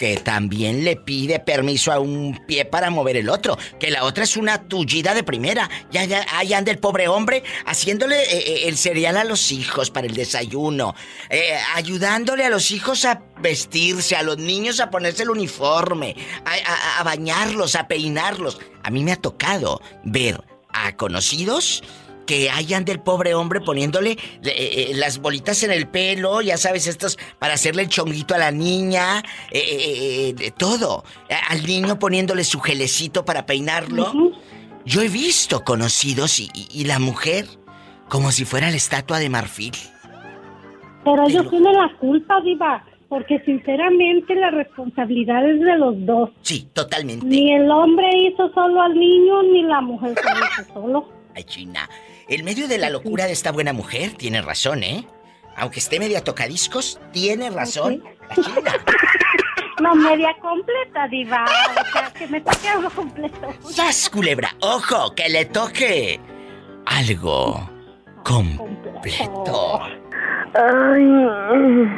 que también le pide permiso a un pie para mover el otro. Que la otra es una tullida de primera. Ya, ya, anda el pobre hombre haciéndole eh, eh, el cereal a los hijos para el desayuno. eh, ayudándole a los hijos a vestirse, a los niños a ponerse el uniforme, a bañarlos, a peinarlos. A mí me ha tocado ver a conocidos que hayan del pobre hombre poniéndole eh, eh, las bolitas en el pelo, ya sabes, estos para hacerle el chonguito a la niña, eh, eh, eh, de todo. Al niño poniéndole su gelecito para peinarlo. Yo he visto conocidos y, y- y la mujer como si fuera la estatua de marfil. Pero ellos tienen la culpa, Diva, porque sinceramente la responsabilidad es de los dos. Sí, totalmente. Ni el hombre hizo solo al niño, ni la mujer se lo hizo solo. Ay, China. En medio de la locura de esta buena mujer, tiene razón, ¿eh? Aunque esté media tocadiscos, tiene razón. La. No, media completa, Diva. O sea, que me toque algo completo. ¡Sas, culebra! ¡Ojo! ¡Que le toque! Algo completo. Ay,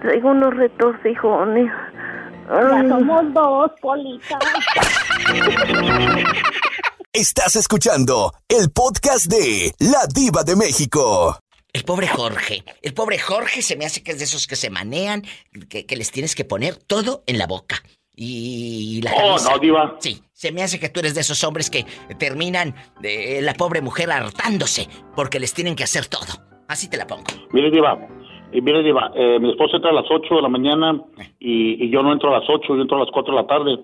traigo unos retorcijones. Ya somos dos, Polita. Estás escuchando el podcast de La Diva de México. El pobre Jorge. El pobre Jorge se me hace que es de esos que se manean, que, que les tienes que poner todo en la boca. Y la Oh, camisa. no, diva. Sí, se me hace que tú eres de esos hombres que terminan de la pobre mujer hartándose porque les tienen que hacer todo. Así te la pongo. Mire, Diva, y mire, Diva, eh, mi esposa entra a las 8 de la mañana y, y yo no entro a las 8, yo entro a las 4 de la tarde.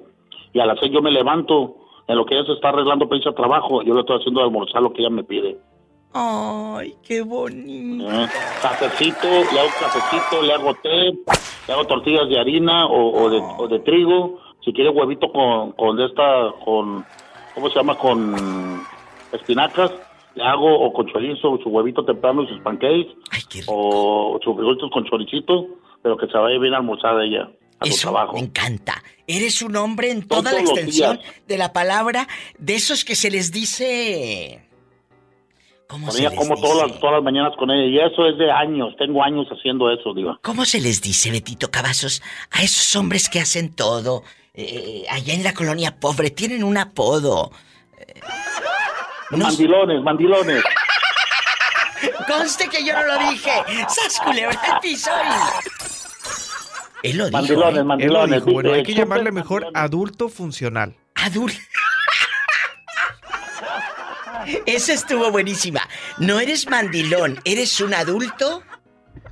Y a las 6 yo me levanto, en lo que ella se está arreglando para irse a trabajo, yo le estoy haciendo almorzar lo que ella me pide. Ay, qué bonito. Eh, Cafecito, le hago cafecito, le hago té, le hago tortillas de harina o, o de, o de trigo. Si quiere huevito con, con esta, con, ¿cómo se llama? Con espinacas, le hago o con chorizo, su huevito temprano y sus pancakes. O sus frijolitos con choricito, pero que se vaya bien almorzada ella a Eso trabajo. me encanta. Eres un hombre en toda la Todos extensión de la palabra, de esos que se les dice... ¿Cómo se les como dice? todas las, todas las mañanas con ella. Y eso es de años, tengo años haciendo eso, diva. ¿Cómo se les dice, Betito Cavazos, a esos hombres que hacen todo? eh, allá en la colonia pobre, tienen un apodo. Eh, no. Mandilones, mandilones. Conste que yo no lo dije. ¡Sas culebra al piso! Él lo dijo. Mandilones, ¿eh? Él lo mandilones. dijo, bueno, hay que llamarle mejor adulto funcional. Adulto. Esa estuvo buenísima. No eres mandilón, eres un adulto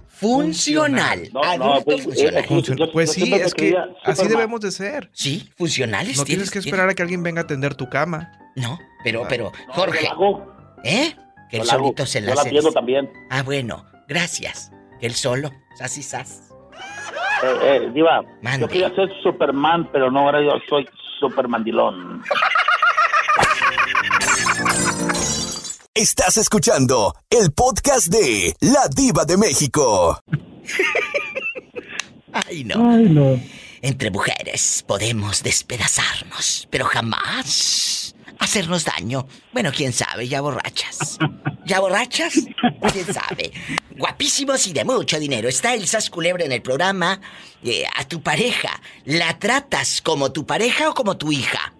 funcional. No, no, adulto pues, funcional. eh, Funcion- yo- pues sí, es que así debemos de ser. Sí, funcionales. No tienes que esperar a que alguien venga a tender tu cama. No, pero, pero, yo Jorge. ¿Eh? Que él solito se la Yo la hace. también. Ah, bueno, gracias. Que él solo, sas y sas. Eh, eh, Diva, Mande. yo quería ser Superman, pero no, ahora yo soy Supermandilón. Estás escuchando el podcast de La Diva de México. Ay, no. Ay, no. Entre mujeres podemos despedazarnos, pero jamás hacernos daño. Bueno, quién sabe, ya borrachas. ¿Ya borrachas? ¿Quién sabe? Guapísimos y de mucho dinero. Está el Sas Culebra en el programa. Eh, a tu pareja, ¿la tratas como tu pareja o como tu hija?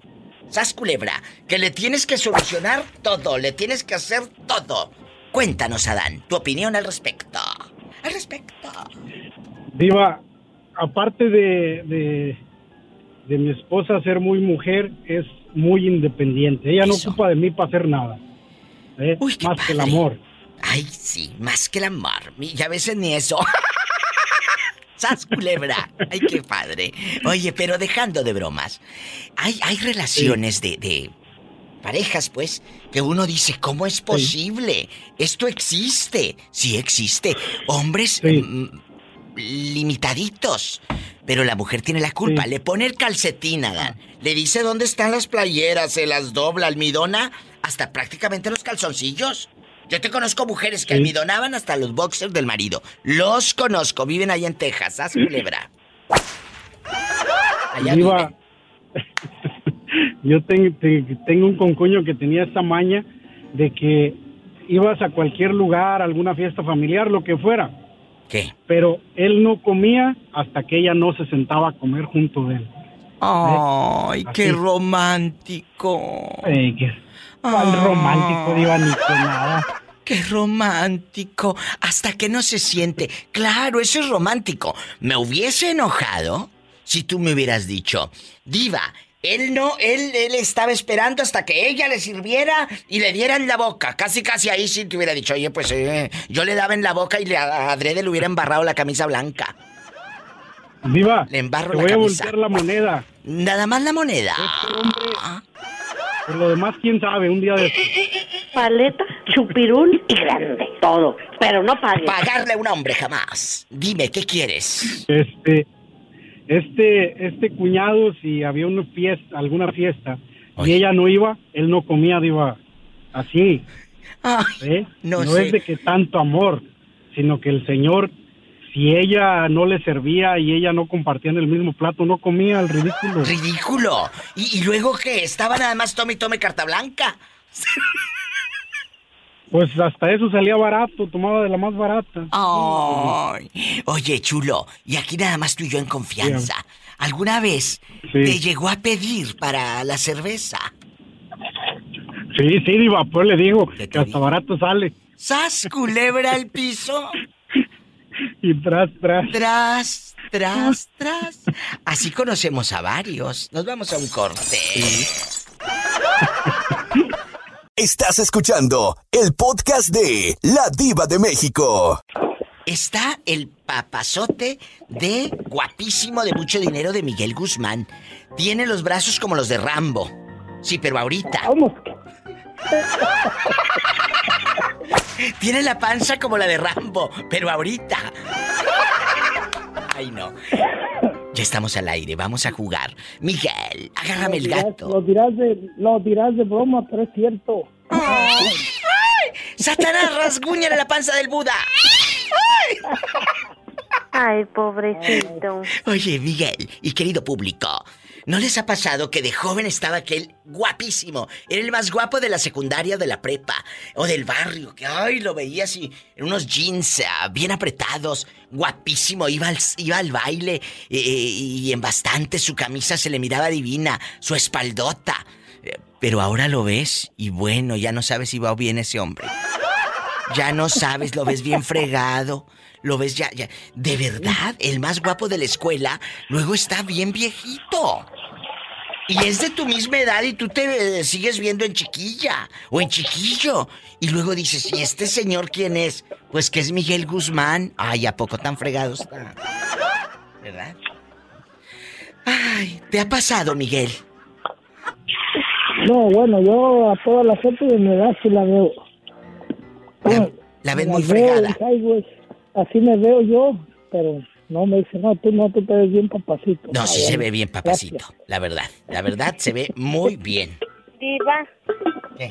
Sas Culebra, que le tienes que solucionar todo, le tienes que hacer todo. Cuéntanos, Adán, tu opinión al respecto. Al respecto. Diva, aparte de, de mi esposa ser muy mujer, es muy independiente. Ella no ocupa de mí para hacer nada. ¿eh? Más que el amor. Ay, sí, más que el amor. Y a veces ni eso. ¡Sas culebra! ¡Ay, qué padre! Oye, pero dejando de bromas, hay, hay relaciones de, de parejas, pues, que uno dice, ¿cómo es posible? Esto existe. Sí existe. Hombres mm, limitaditos. Pero la mujer tiene la culpa. Le pone el calcetín, Adán. Le dice dónde están las playeras, se las dobla, almidona, hasta prácticamente los calzoncillos. Yo te conozco mujeres que almidonaban hasta los boxers del marido. Los conozco, viven allá en Texas, haz culebra. Allá Diva, yo ten- te- tengo un concuño que tenía esta maña de que ibas a cualquier lugar, alguna fiesta familiar, lo que fuera, ¿Qué? Pero él no comía hasta que ella no se sentaba a comer junto de él. Ay, qué romántico. Eh, ¿Cuál romántico, Diva? Ni nada. Qué romántico. Hasta que no se siente. Claro, eso es romántico. Me hubiese enojado si tú me hubieras dicho, Diva, él no, él, él estaba esperando hasta que ella le sirviera y le diera en la boca. Casi, casi ahí sí te hubiera dicho, oye, pues eh, yo le daba en la boca y le a Adrede le hubiera embarrado la camisa blanca. Diva, Le embarro te la voy a camisa. voltear la moneda. Nada más la moneda. Por lo demás, quién sabe, un día de... Paleta, chupirul y grande. Todo. Pero no pague. Pagarle a un hombre jamás. Dime, ¿qué quieres? Este, este, este cuñado, si había una fiesta, alguna fiesta, y ella no iba, él no comía, Diva. Así. ¿eh? no no sé. es de que tanto amor, sino que el señor, si ella no le servía y ella no compartía en el mismo plato, no comía, el ridículo. Ridículo. ¿Y, y luego qué? Estaba nada más tome y tome carta blanca. Pues hasta eso salía barato, tomaba de la más barata. Ay. Oye, chulo, y aquí nada más tú y yo en confianza. ¿Alguna vez te llegó a pedir para la cerveza? Sí, sí, Diva, pues le digo que hasta barato sale. ¿Sas culebra al piso? Y tras, tras. Tras, tras, tras. Así conocemos a varios. Nos vamos a un corte. Estás escuchando el podcast de La Diva de México. Está el papazote de guapísimo de mucho dinero de Miguel Guzmán. Tiene los brazos como los de Rambo. Sí, pero ahorita. Tiene la panza como la de Rambo, pero ahorita. Ay, no. Ya estamos al aire, vamos a jugar. Miguel, agárrame el gato. Lo dirás de, lo dirás de broma, pero es cierto. ¡Satanás, rasguñale la panza del Buda! Ay, pobrecito. Oye, Miguel y querido público, ¿no les ha pasado que de joven estaba aquel guapísimo? Era el más guapo de la secundaria, de la prepa o del barrio, que ay, lo veía así, en unos jeans ah, bien apretados, guapísimo, iba al, iba al baile eh, y en bastante su camisa se le miraba divina, su espaldota. Eh, Pero ahora lo ves y bueno, ya no sabes si va bien ese hombre. Ya no sabes, lo ves bien fregado. Lo ves ya, ya. De verdad, el más guapo de la escuela, luego está bien viejito. Y es de tu misma edad y tú te eh, sigues viendo en chiquilla o en chiquillo. Y luego dices, ¿y este señor quién es? Pues que es Miguel Guzmán. Ay, ¿a poco tan fregado está? ¿Verdad? Ay, ¿te ha pasado, Miguel? No, bueno, yo a toda la gente de mi edad sí la veo. La ves Me muy fregada. dije, "Ay, güey, así me veo yo, pero no me dice, no, tú no, tú te ves bien papacito. No, sí se ve bien, papacito. La verdad, la verdad se ve muy bien. Diva,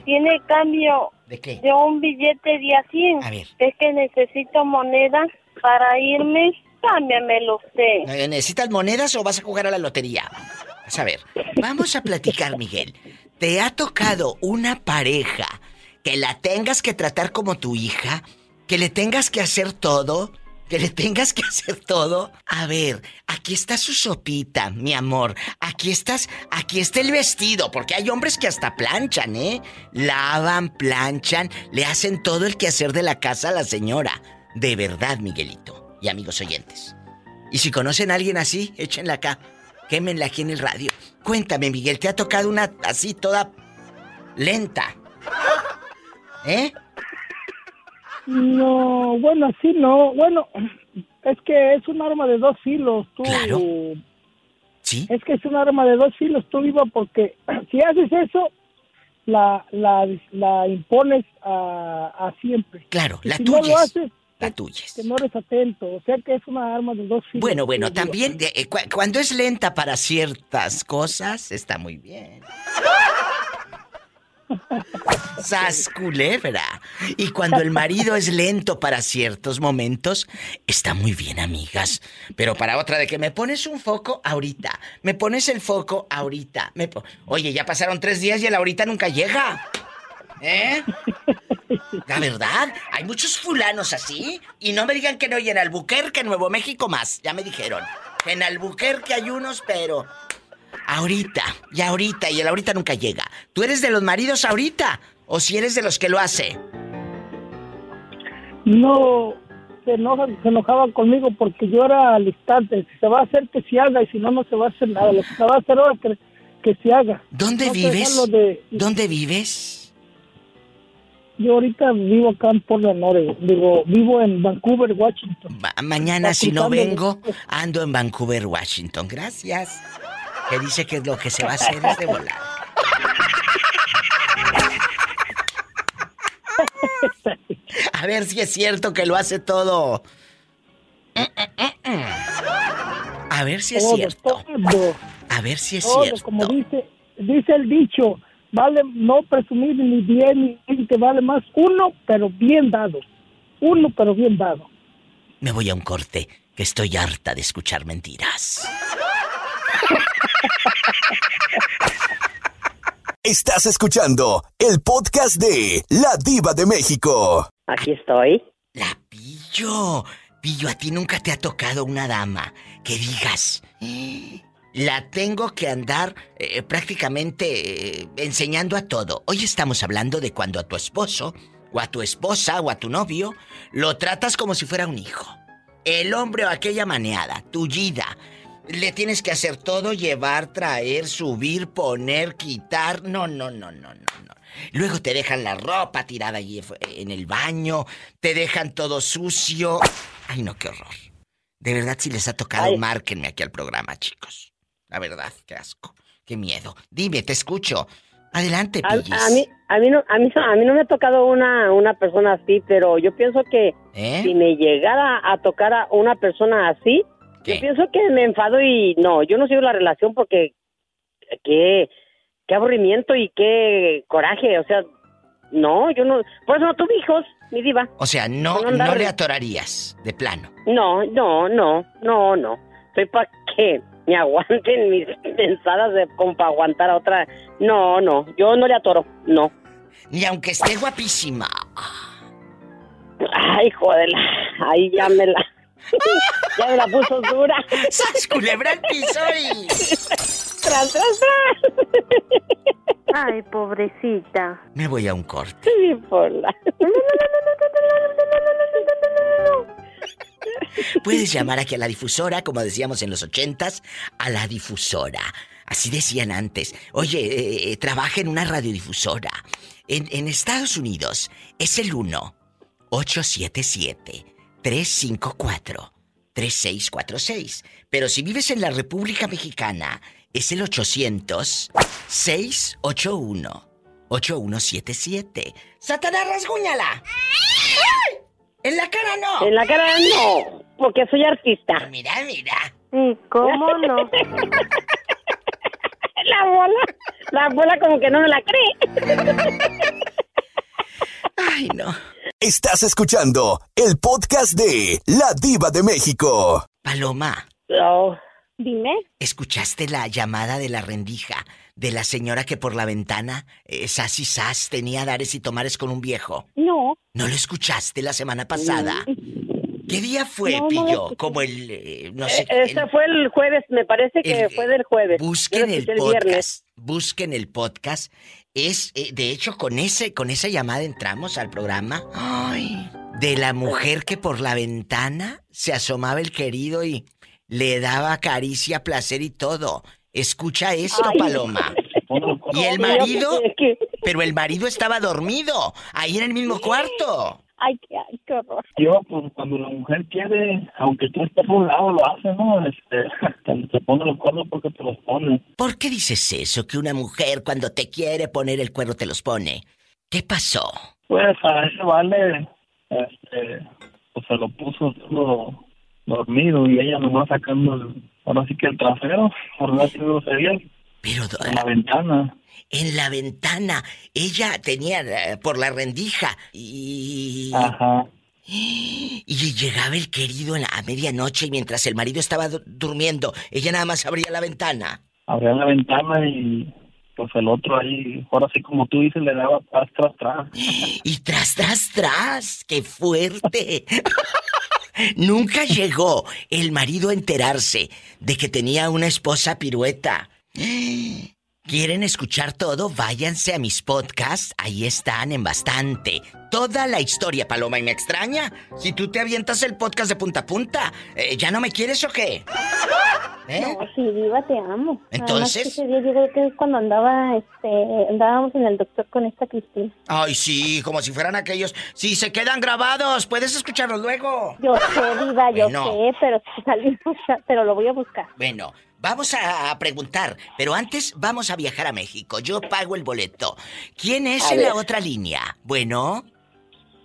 tiene cambio ¿De qué? de un billete de a 100. A ver. Es que necesito moneda para irme. Cámbiamelo usted. Eh, ¿Necesitas monedas o vas a jugar a la lotería? Vas a ver. Vamos a platicar, Miguel. ¿Te ha tocado una pareja que la tengas que tratar como tu hija? ¿Que le tengas que hacer todo? ¿Que le tengas que hacer todo? A ver, aquí está su sopita, mi amor. Aquí estás, aquí está el vestido, porque hay hombres que hasta planchan, ¿eh? Lavan, planchan, le hacen todo el quehacer de la casa a la señora. De verdad, Miguelito. Y amigos oyentes. Y si conocen a alguien así, échenla acá. Quémenla aquí en el radio. Cuéntame, Miguel, ¿te ha tocado una así toda lenta? ¿Eh? No, bueno, así no. Bueno, es que es un arma de dos filos. Tú, Claro. Sí. Es que es un arma de dos filos, tú viva, porque si haces eso, la, la, la impones a, a siempre. Claro, Y la si tuya no lo es- haces, La tuya es. que no eres atento. O sea que es una arma de dos filos. Bueno, bueno, también eh, cu- cuando es lenta para ciertas cosas, está muy bien. Sas culebra. Y cuando el marido es lento para ciertos momentos, está muy bien, amigas. Pero para otra de que me pones un foco ahorita, me pones el foco ahorita. Me Oye, ya pasaron tres días y el ahorita nunca llega. ¿Eh? La verdad, hay muchos fulanos así. Y no me digan que no, y en Albuquerque, Nuevo México más. Ya me dijeron. En Albuquerque hay unos, pero. Ahorita, y ahorita, y el ahorita nunca llega. ¿Tú eres de los maridos ahorita? ¿O si eres de los que lo hace? No, se, enoja, se enojaban conmigo porque yo era al instante. Si se va a hacer, que se haga, y si no, no se va a hacer nada. Lo que se va a hacer ahora, que, que se haga. ¿Dónde No vives? de- ¿Dónde vives? yo ahorita vivo acá en Portland, Oregon. Digo, vivo en Vancouver, Washington. Ma- mañana, si no vengo, ando en Vancouver, Washington. Gracias. Que dice que lo que se va a hacer es de volar. A ver si es cierto que lo hace todo. A ver si es Todo, cierto. todo. A ver si es Todo, cierto. como dice, dice el dicho, vale no presumir ni bien ni veinte, vale más uno, pero bien dado. Uno, pero bien dado. Me voy a un corte, que estoy harta de escuchar mentiras. Estás escuchando el podcast de La Diva de México. Aquí estoy. La pillo. Pillo, a ti nunca te ha tocado una dama que digas. "Eh, La tengo que andar eh, prácticamente eh, enseñando a todo. Hoy estamos hablando de cuando a tu esposo, o a tu esposa, o a tu novio, lo tratas como si fuera un hijo. El hombre o aquella maneada, tullida. Le tienes que hacer todo, llevar, traer, subir, poner, quitar. No, no, no, no, no, no. Luego te dejan la ropa tirada allí en el baño, te dejan todo sucio. Ay, no, qué horror. De verdad, si les ha tocado, Ay. márquenme aquí al programa, chicos. La verdad, qué asco, qué miedo. Dime, te escucho. Adelante, A, a mí, a mí no, a mí, a mí no me ha tocado una, una persona así, pero yo pienso que ¿Eh? si me llegara a tocar a una persona así, yo pienso que me enfado y no, yo no sigo la relación porque qué, qué aburrimiento y qué coraje, o sea, no, yo no, por eso no tuve hijos, mi diva. O sea, no, no le atorarías, de plano. No, no, no, no, no. Soy para que me aguanten mis pensadas de como para aguantar a otra. No, no, yo no le atoro, no. Ni aunque esté guapísima. Ay, joder, ahí ya me la... ya me la puso dura. ¡Sas, culebra al piso y... ¡Tras, tras, tras! Ay, pobrecita. Me voy a un corte. Sí, por la... Puedes llamar aquí a la difusora, como decíamos en los ochentas, a la difusora. Así decían antes. Oye, eh, eh, trabaja en una radiodifusora. En, en Estados Unidos es el 1-877-354-3646. Pero si vives en la República Mexicana, es el 800-681-8177. ¡Satanás, rasguñala! ¡Ay! ¡En la cara no! En la cara no, porque soy artista. Mira, mira. ¿Y cómo no? La bola, la bola como que no me la cree. Ay, no. Estás escuchando el podcast de La Diva de México. Paloma, No. Dime. ¿escuchaste la llamada de la rendija de la señora que por la ventana, eh, sas y sas, tenía dares y tomares con un viejo? No. ¿No lo escuchaste la semana pasada? ¿Qué día fue, No, no lo Pillo? Como el, eh, no sé, Eh, Ese fue el jueves, me parece que El- fue del jueves. Busquen el escuché podcast. viernes. Busquen el podcast. Es, eh, de hecho, con ese, con esa llamada entramos al programa. Ay. De la mujer que por la ventana se asomaba el querido y le daba caricia, placer y todo. Escucha esto, Ay. Paloma. Y el marido, pero el marido estaba dormido, ahí en el mismo cuarto. Ay, qué, ay, qué horror. Yo, pues, cuando la mujer quiere, aunque tú estés a un lado, lo hace, ¿no? Este, te, te pone los cuernos porque te los pone. ¿Por qué dices eso? Que una mujer cuando te quiere poner el cuerno te los pone. ¿Qué pasó? Pues a ese vale, este, pues se lo puso todo dormido y ella nomás sacando, el, ahora sí que el trasero, por no decir groserías, Pero en la ventana. En la ventana, ella tenía eh, por la rendija y... Ajá. Y llegaba el querido a medianoche y mientras el marido estaba du- durmiendo, ella nada más abría la ventana. Abría la ventana y pues el otro ahí, ahora sí como tú dices, le daba tras, tras, tras. Y tras, tras, tras, qué fuerte. Nunca llegó el marido a enterarse de que tenía una esposa pirueta. ¿Quieren escuchar todo? Váyanse a mis podcasts, ahí están en bastante. Toda la historia, Paloma, y me extraña. Si tú te avientas el podcast de punta a punta, eh, ¿ya no me quieres o qué? ¿Eh? No, sí, viva, te amo. Entonces. ese día yo creo que es cuando andaba, este, andábamos en el doctor con esta Cristina. Ay, sí, como si fueran aquellos. Si se quedan grabados, puedes escucharlos luego. Yo sé, viva, yo sé, pero salimos, pero lo voy a buscar. Bueno, Vamos a preguntar, pero antes vamos a viajar a México. Yo pago el boleto. ¿Quién es en la otra línea? Bueno.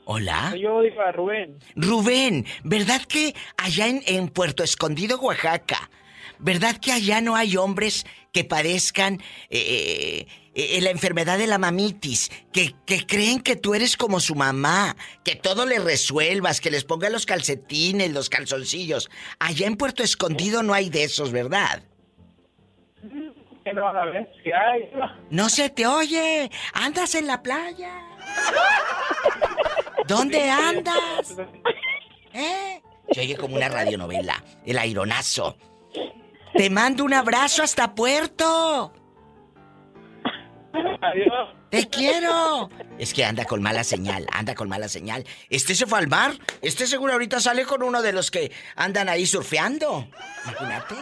Hola. Yo digo a Rubén. Rubén, ¿verdad que allá en, Puerto Escondido, Oaxaca, ¿verdad que allá no hay hombres que padezcan eh, eh, la enfermedad de la mamitis, que, que, creen que tú eres como su mamá, que todo le resuelvas, que les ponga los calcetines, los calzoncillos. Allá en Puerto Escondido no hay de esos, ¿verdad? No, a ver, si hay. No se te oye. Andas en la playa. ¿Dónde andas? ¿Eh? Se oye como una radionovela. El aironazo. Te mando un abrazo hasta Puerto. Adiós. ¡Te quiero! Es que anda con mala señal, anda con mala señal. Este se fue al mar. Este seguro ahorita sale con uno de los que andan ahí surfeando. Imagínate.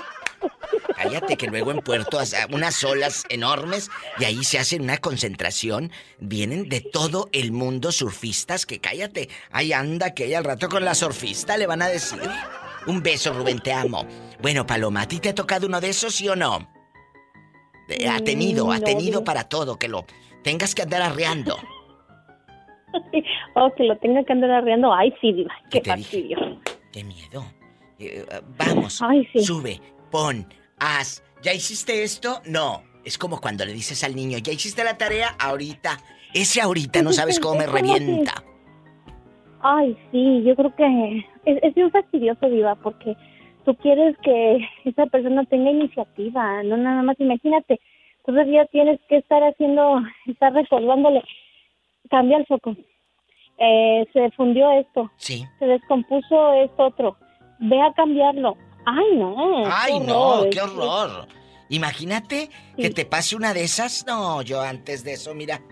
Cállate que luego en Puerto unas olas enormes y ahí se hace una concentración. Vienen de todo el mundo surfistas que cállate. Ahí anda que al rato con la surfista le van a decir. Un beso, Rubén, te amo. Bueno, Paloma, ¿a ti te ha tocado uno de esos, sí o no? Ha tenido, ha tenido para todo, que lo tengas que andar arreando. oh, que lo tenga que andar arreando. Ay, sí, diva, qué fastidio. Qué miedo. Eh, vamos, sube, pon, haz. ¿Ya hiciste esto? No. Es como cuando le dices al niño, ¿ya hiciste la tarea? Ahorita. Ese ahorita no sabes cómo me revienta. Ay, sí, yo creo que es, es bien fastidioso, Diva, porque tú quieres que esa persona tenga iniciativa, no nada más, imagínate, todavía tienes que estar haciendo, estar recordándole, cambia el foco, eh, se fundió esto, sí. se descompuso esto otro, ve a cambiarlo. Ay, no. Ay, no, qué horror. Imagínate que te pase una de esas. No, yo antes de eso, mira.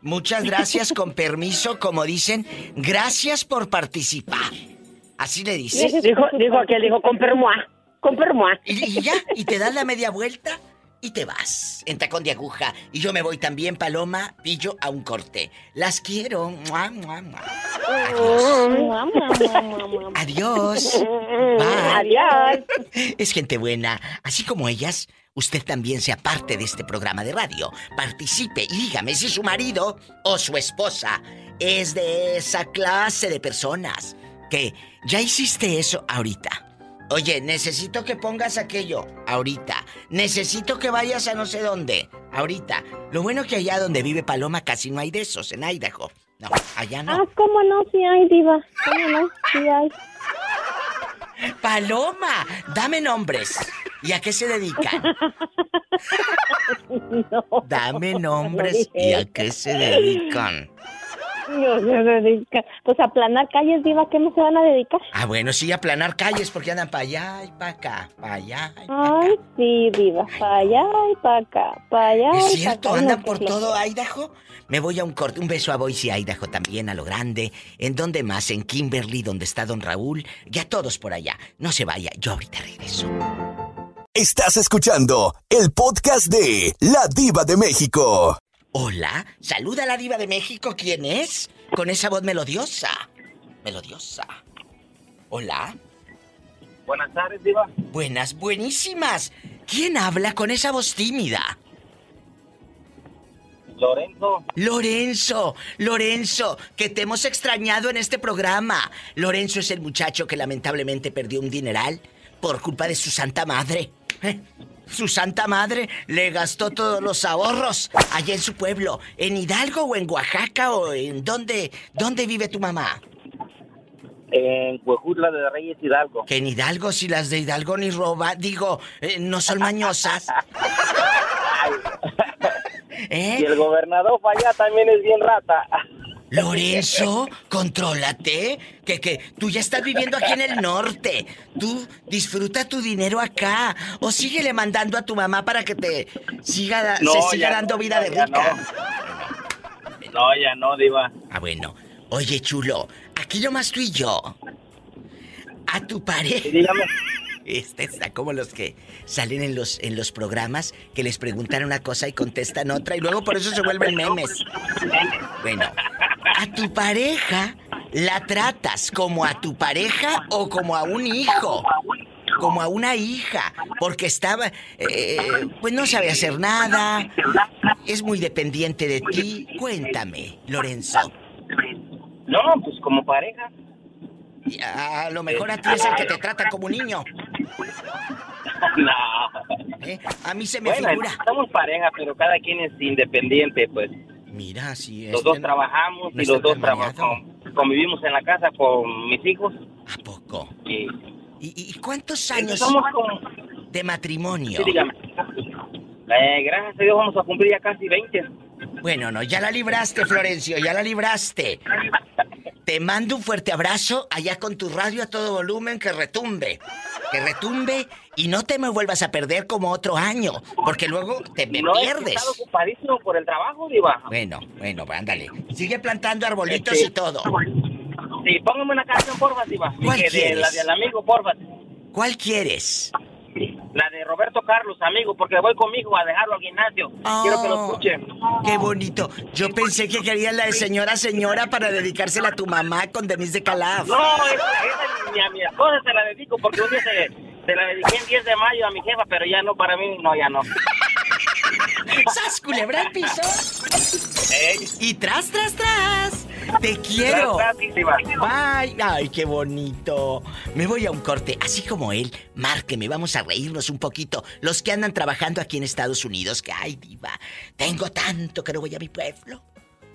Muchas gracias, con permiso, como dicen, gracias por participar. Así le dice. Dijo, dijo aquel, dijo, con permoa, con permoa. Y, ya, y te das la media vuelta y te vas en tacón de aguja. Y yo me voy también, Paloma, pillo a un corte. Las quiero. Adiós. Adiós. Adiós. Es gente buena. Así como ellas, usted también sea parte de este programa de radio. Participe y dígame si su marido o su esposa es de esa clase de personas que ya hiciste eso ahorita. Oye, necesito que pongas aquello ahorita. Necesito que vayas a no sé dónde ahorita. Lo bueno que allá donde vive Paloma casi no hay de esos, en Idaho. No, allá no. Ah, ¿cómo no? Sí hay, diva. ¿Cómo no? Sí hay. Paloma, dame nombres. ¿Y a qué se dedican? no, dame nombres. ¿Y a qué se dedican? No se dedica. Pues a planar calles, Diva, ¿qué no se van a dedicar? Ah, bueno, sí, a planar calles, porque andan para allá y para acá, para allá y para Ay, sí, Diva, para allá y para acá, para allá ¿Es cierto? ¿Andan por todo Idaho? Me voy a un corte. Un beso a Boise, Idaho también, a lo grande. ¿En dónde más? En Kimberly, donde está don Raúl. Ya todos por allá. No se vaya, yo ahorita regreso. Estás escuchando el podcast de La Diva de México. Hola, saluda a la diva de México. ¿Quién es? Con esa voz melodiosa. Melodiosa. Hola. Buenas tardes, diva. Buenas, buenísimas. ¿Quién habla con esa voz tímida? Lorenzo. Lorenzo, Lorenzo, que te hemos extrañado en este programa. Lorenzo es el muchacho que lamentablemente perdió un dineral por culpa de su santa madre. ¿Eh? Su santa madre le gastó todos los ahorros allá en su pueblo, en Hidalgo o en Oaxaca o en dónde, dónde vive tu mamá. En Huejutla de Reyes Hidalgo. Que en Hidalgo, si las de Hidalgo ni roba, digo, eh, no son mañosas. ¿Eh? Y el gobernador para allá también es bien rata. Lorenzo, contrólate, que, que tú ya estás viviendo aquí en el norte. Tú disfruta tu dinero acá. O síguele mandando a tu mamá para que te siga, da- No, se siga ya dando no, vida de rica. No, ya no, Diva. Ah, bueno. Oye, chulo, aquí nomás tú y yo. A tu pareja. dígame. Como los que salen en los, en los programas que les preguntan una cosa y contestan otra y luego por eso se vuelven memes. Bueno, a tu pareja la tratas como a tu pareja o como a un hijo. Como a una hija, porque estaba, eh, pues no sabe hacer nada, es muy dependiente de ti. Cuéntame, Lorenzo. No, pues como pareja. A lo mejor a ti es el que te trata como un niño. No. ¿eh? A mí se me bueno, figura. somos pareja, pero cada quien es independiente, pues. Mira, es. Los dos no- trabajamos no y los dos trabajamos. Convivimos en la casa con mis hijos. ¿A poco? Y, ¿Y, y cuántos años Somos de matrimonio? sí, dígame. Eh, gracias a Dios vamos a cumplir ya casi 20. Bueno, no, ya la libraste, Florencio, ya la libraste. Te mando un fuerte abrazo allá con tu radio a todo volumen que retumbe. Que retumbe y no te me vuelvas a perder como otro año, porque luego te me no, pierdes. estado ocupadísimo por el trabajo, Diva. Bueno, bueno, ándale. Sigue plantando arbolitos Este- y todo. Sí, póngame una canción, porfa, Diva. ¿Cuál Que de, quieres? la del amigo, porfa. ¿Cuál quieres? La de Roberto Carlos, amigo, porque voy conmigo a dejarlo al gimnasio. Quiero que lo escuchen. Qué bonito. Yo pensé que querías la de señora señora para dedicársela a tu mamá con Denise de Calaf. No, esa, esa ni a mi esposa se la dedico porque un día se, se la dediqué el 10 de mayo a mi jefa, pero ya no, para mí, no, ya no. ¡Sas, culebra al piso! Y tras, tras, tras. Te quiero. Tras. Bye. Ay, qué bonito. Me voy a un corte. Así como él, márqueme, vamos a reírnos un poquito. Los que andan trabajando aquí en Estados Unidos, que ay, diva, tengo tanto que no voy a mi pueblo.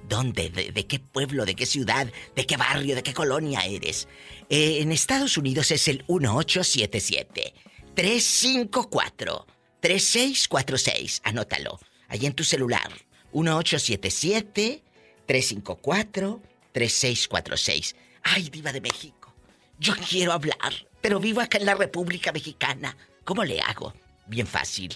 ¿Dónde? ¿De, de qué pueblo? ¿De qué ciudad? ¿De qué barrio? ¿De qué colonia eres? Eh, en Estados Unidos es el 1877 354 3646. Anótalo. Ahí en tu celular. 1877 354 3646. Ay, diva de México. Yo quiero hablar, pero vivo acá en la República Mexicana. ¿Cómo le hago? Bien fácil.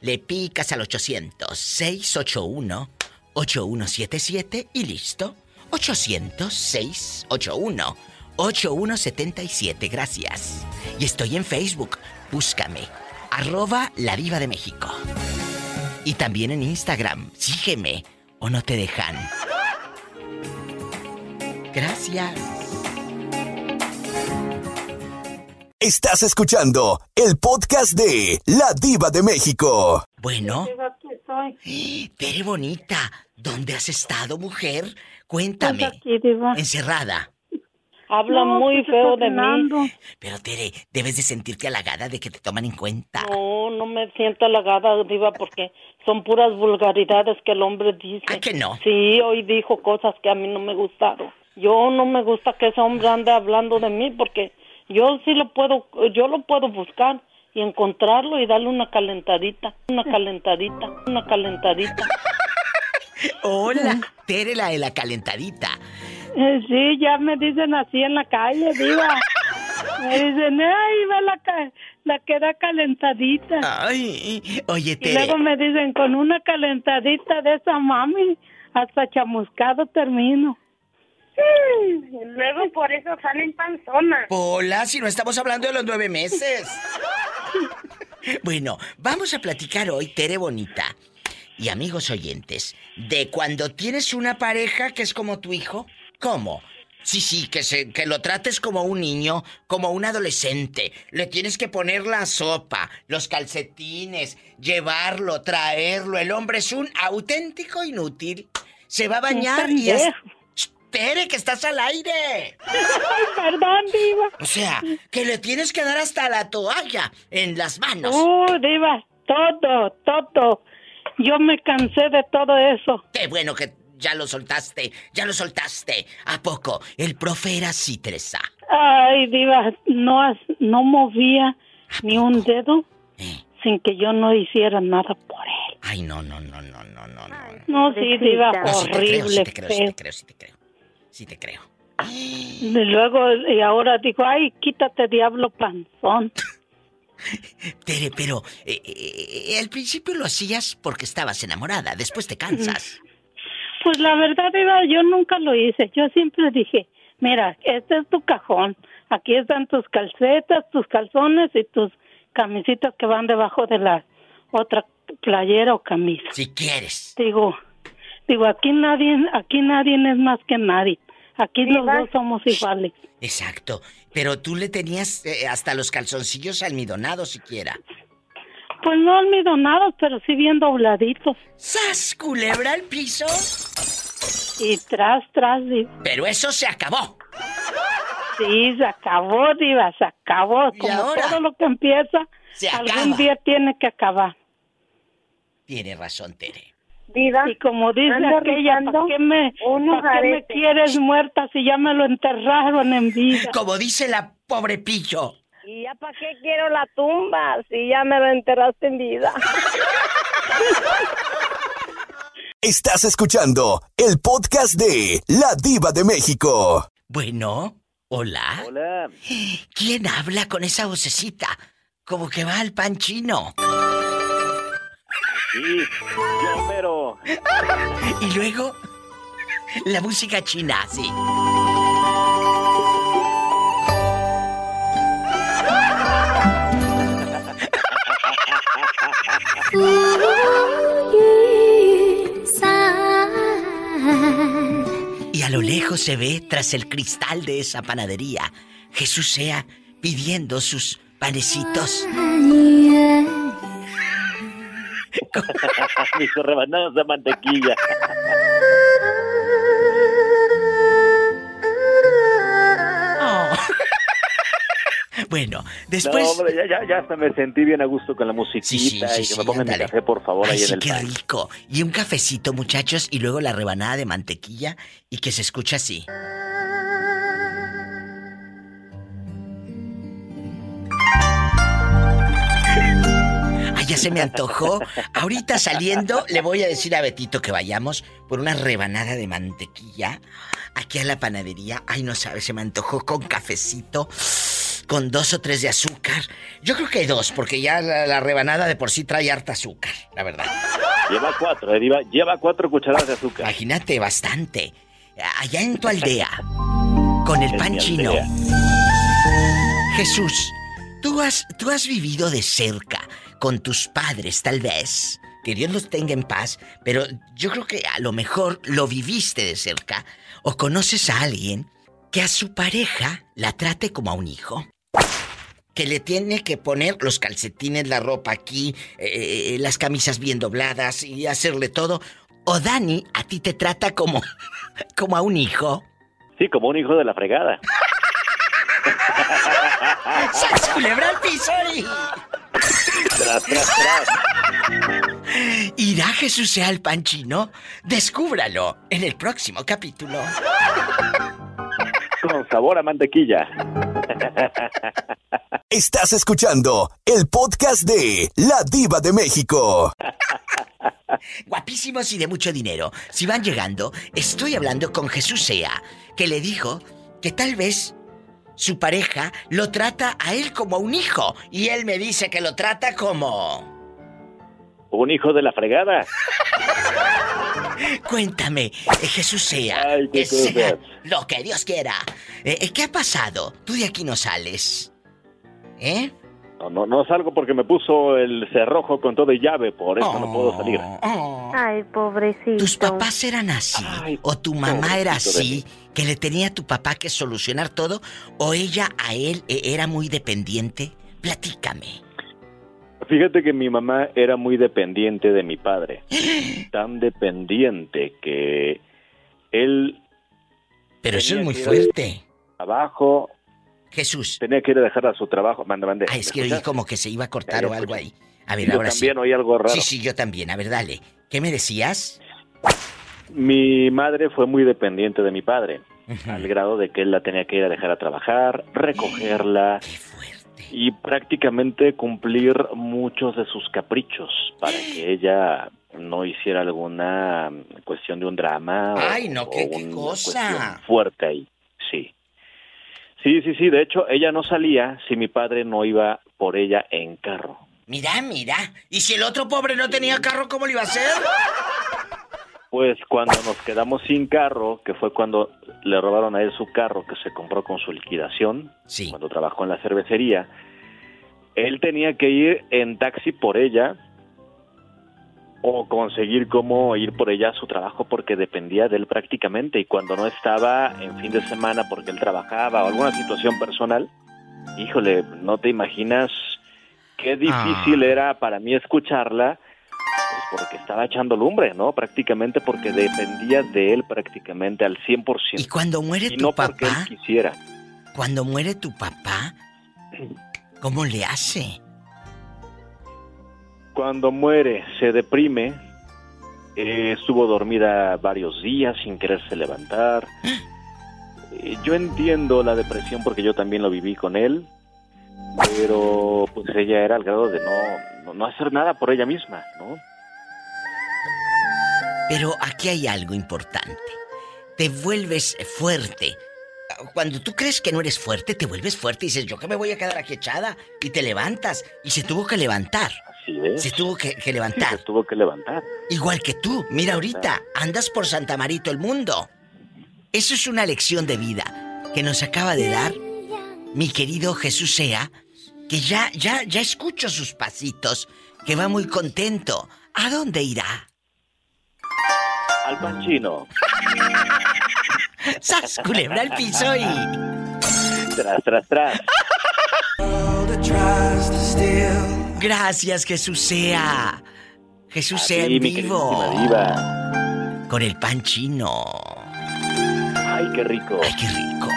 Le picas al 800 681 8177 y listo. 800 681 8177. Gracias. Y estoy en Facebook. Búscame. Arroba la diva de México. Y también en Instagram. Sígueme o no te dejan. Gracias. Estás escuchando el podcast de La Diva de México. Bueno. Tere bonita, ¿dónde has estado, mujer? Cuéntame. Pues aquí, Diva. Encerrada. Habla No, muy pues, feo de mí. Pero Tere, debes de sentirte halagada de que te toman en cuenta. No, no me siento halagada, Diva, porque son puras vulgaridades que el hombre dice. ¿A que no? Sí, hoy dijo cosas que a mí no me gustaron. Yo no me gusta que ese hombre ande hablando de mí porque yo sí lo puedo, yo lo puedo buscar y encontrarlo y darle una calentadita, una calentadita, una calentadita. Hola, Tere la de la calentadita. Eh, sí, ya me dicen así en la calle, diva. Me dicen, ay, ve la, ca- la queda calentadita. Ay, oye, Y Tere. luego me dicen, con una calentadita de esa mami, hasta chamuscado termino. Luego por eso salen panzonas. Hola, si no estamos hablando de los nueve meses. Bueno, vamos a platicar hoy, Tere Bonita. Y amigos oyentes, de cuando tienes una pareja que es como tu hijo, ¿cómo? Sí, sí, que, se, que lo trates como un niño, como un adolescente. Le tienes que poner la sopa, los calcetines, llevarlo, traerlo. El hombre es un auténtico inútil. Se va a bañar y es... Tere, que estás al aire. Perdón, diva. O sea, que le tienes que dar hasta la toalla en las manos. Uh, diva, todo, todo. Yo me cansé de todo eso. Qué bueno que ya lo soltaste, ya lo soltaste. ¿A poco? El profe era así, Teresa. Ay, diva, no, has- no movía ni un dedo sin que yo no hiciera nada por él. Ay, no, no, no, no, no, no, no. No, sí, diva, No, sí te creo, sí horrible, te creo, sí te creo, sí te creo. Sí te creo. Y luego, y ahora digo, ay, quítate, diablo panzón. Tere, pero eh, eh, al principio lo hacías porque estabas enamorada, después te cansas. Pues la verdad, Diva, yo nunca lo hice. Yo siempre dije, mira, este es tu cajón. Aquí están tus calcetas, tus calzones y tus camisitas que van debajo de la otra playera o camisa. Si quieres. Digo, digo, aquí nadie, aquí nadie es más que nadie. Aquí los Diva. dos somos iguales. Exacto. Pero tú le tenías eh, hasta los calzoncillos almidonados siquiera. Pues no almidonados, pero sí bien dobladitos. ¡Sas, culebra al piso! Y tras, tras, Diva. Pero eso se acabó. Sí, se acabó, Diva, se acabó. Como ahora? todo lo que empieza, Se algún acaba. día tiene que acabar. Tiene razón, Tere. Diva. Y como dice aquella, ¿para qué, me, unos ¿para qué me quieres muerta si ya me lo enterraron en vida? Como dice la pobre pillo. ¿Y ya para qué quiero la tumba si ya me lo enterraste en vida? Estás escuchando el podcast de La Diva de México. Bueno, hola. Hola. ¿Quién habla con esa vocecita? Como que va al pan chino. Sí, pero. Y luego, la música china, sí. Y a lo lejos se ve, tras el cristal de esa panadería, Jesús sea pidiendo sus panecitos. Mis rebanadas de mantequilla. Oh. bueno, No, después... hombre, ya, ya, ya hasta me sentí bien a gusto con la musiquita Sí, sí, sí, y que me pongan mi café, por favor, Ay, ahí sí, en el qué pan. rico. Y un cafecito, muchachos, y luego la rebanada de mantequilla y que se escucha así. Ya se me antojó. Ahorita saliendo le voy a decir a Betito que vayamos por una rebanada de mantequilla aquí a la panadería. Ay, no sabes, se me antojó con cafecito, con dos o tres de azúcar. Yo creo que dos, porque ya la, la rebanada de por sí trae harta azúcar, la verdad. Lleva cuatro, eh, Diva, lleva cuatro cucharadas de azúcar. Imagínate, bastante. Allá en tu aldea, con el En pan chino. Jesús, tú has, tú has vivido de cerca con tus padres, tal vez. Que Dios los tenga en paz, pero yo creo que a lo mejor lo viviste de cerca. O conoces a alguien que a su pareja la trate como a un hijo. Que le tiene que poner los calcetines, la ropa aquí, eh, las camisas bien dobladas y hacerle todo. O Dani a ti te trata como, como a un hijo. Sí, como un hijo de la fregada. ¡Sas, culebra al piso Tras, tras, tras. ¿Irá Jesús sea el pan chino? Descúbralo en el próximo capítulo. Con sabor a mantequilla. Estás escuchando el podcast de La Diva de México. Guapísimos y de mucho dinero. Si van llegando, estoy hablando con Jesús Sea, que le dijo que tal vez su pareja lo trata a él como a un hijo. Y él me dice que lo trata como... Un hijo de la fregada. Cuéntame, eh, Jesús Sea, Ay, que sea lo que Dios quiera. Eh, eh, ¿Qué ha pasado? Tú de aquí no sales. ¿Eh? No, no, no salgo porque me puso el cerrojo con todo y llave, por eso no puedo salir. Ay, pobrecito. ¿Tus papás eran así? ¿O tu mamá era así? ¿Que le tenía a tu papá que solucionar todo? ¿O ella a él eh, era muy dependiente? Platícame. Fíjate que mi mamá era muy dependiente de mi padre. Tan dependiente que él... Pero eso es muy fuerte. al Trabajo. Jesús. Tenía que ir a dejar a su trabajo. Manda, mande. Ah, es que oí como que se iba a cortar Ya, o algo ahí. A ver, Yo ahora también sí. oí algo raro. Sí, sí, yo también. A ver, dale. ¿Qué me decías? Mi madre fue muy dependiente de mi padre, al grado de que él la tenía que ir a dejar a trabajar, recogerla y prácticamente cumplir muchos de sus caprichos para que ella no hiciera alguna cuestión de un drama. o- Ay, no, o qué, qué una cosa. cuestión fuerte ahí. Sí, sí, sí, de hecho ella no salía si mi padre no iba por ella en carro. Mira, mira. ¿Y si el otro pobre no tenía carro, cómo lo iba a hacer? Pues cuando nos quedamos sin carro, que fue cuando le robaron a él su carro que se compró con su liquidación, cuando trabajó en la cervecería, él tenía que ir en taxi por ella o conseguir cómo ir por ella a su trabajo porque dependía de él prácticamente y cuando no estaba en fin de semana porque él trabajaba o alguna situación personal, híjole, no te imaginas qué difícil era para mí escucharla pues porque estaba echando lumbre, ¿no? Prácticamente porque dependía de él prácticamente al 100%. Y cuando muere Y tu no porque papá, él quisiera. cuando muere tu papá, ¿cómo le hace? Cuando muere, se deprime, eh, estuvo dormida varios días sin quererse levantar. Eh, yo entiendo la depresión porque yo también lo viví con él, pero pues ella era al grado de no, no, no hacer nada por ella misma, ¿no? Pero aquí hay algo importante. Te vuelves fuerte. Cuando tú crees que no eres fuerte, te vuelves fuerte y dices, yo que me voy a quedar aquí echada. Y te levantas. Y se tuvo que levantar. Así es. Se tuvo que, que levantar. Se tuvo que levantar. Igual que tú. Mira ahorita, andas por Santa Marito el mundo. Eso es una lección de vida que nos acaba de dar mi querido Jesús Sea, que ya, ya, ya escucho sus pasitos, que va muy contento. ¿A dónde irá? Al panchino. ¡Sas, culebra al piso y... Tras, tras, tras. Gracias, Jesús sea. Jesús A sea ti, en vivo. diva. Con el pan chino. Ay, qué rico. Ay, qué rico.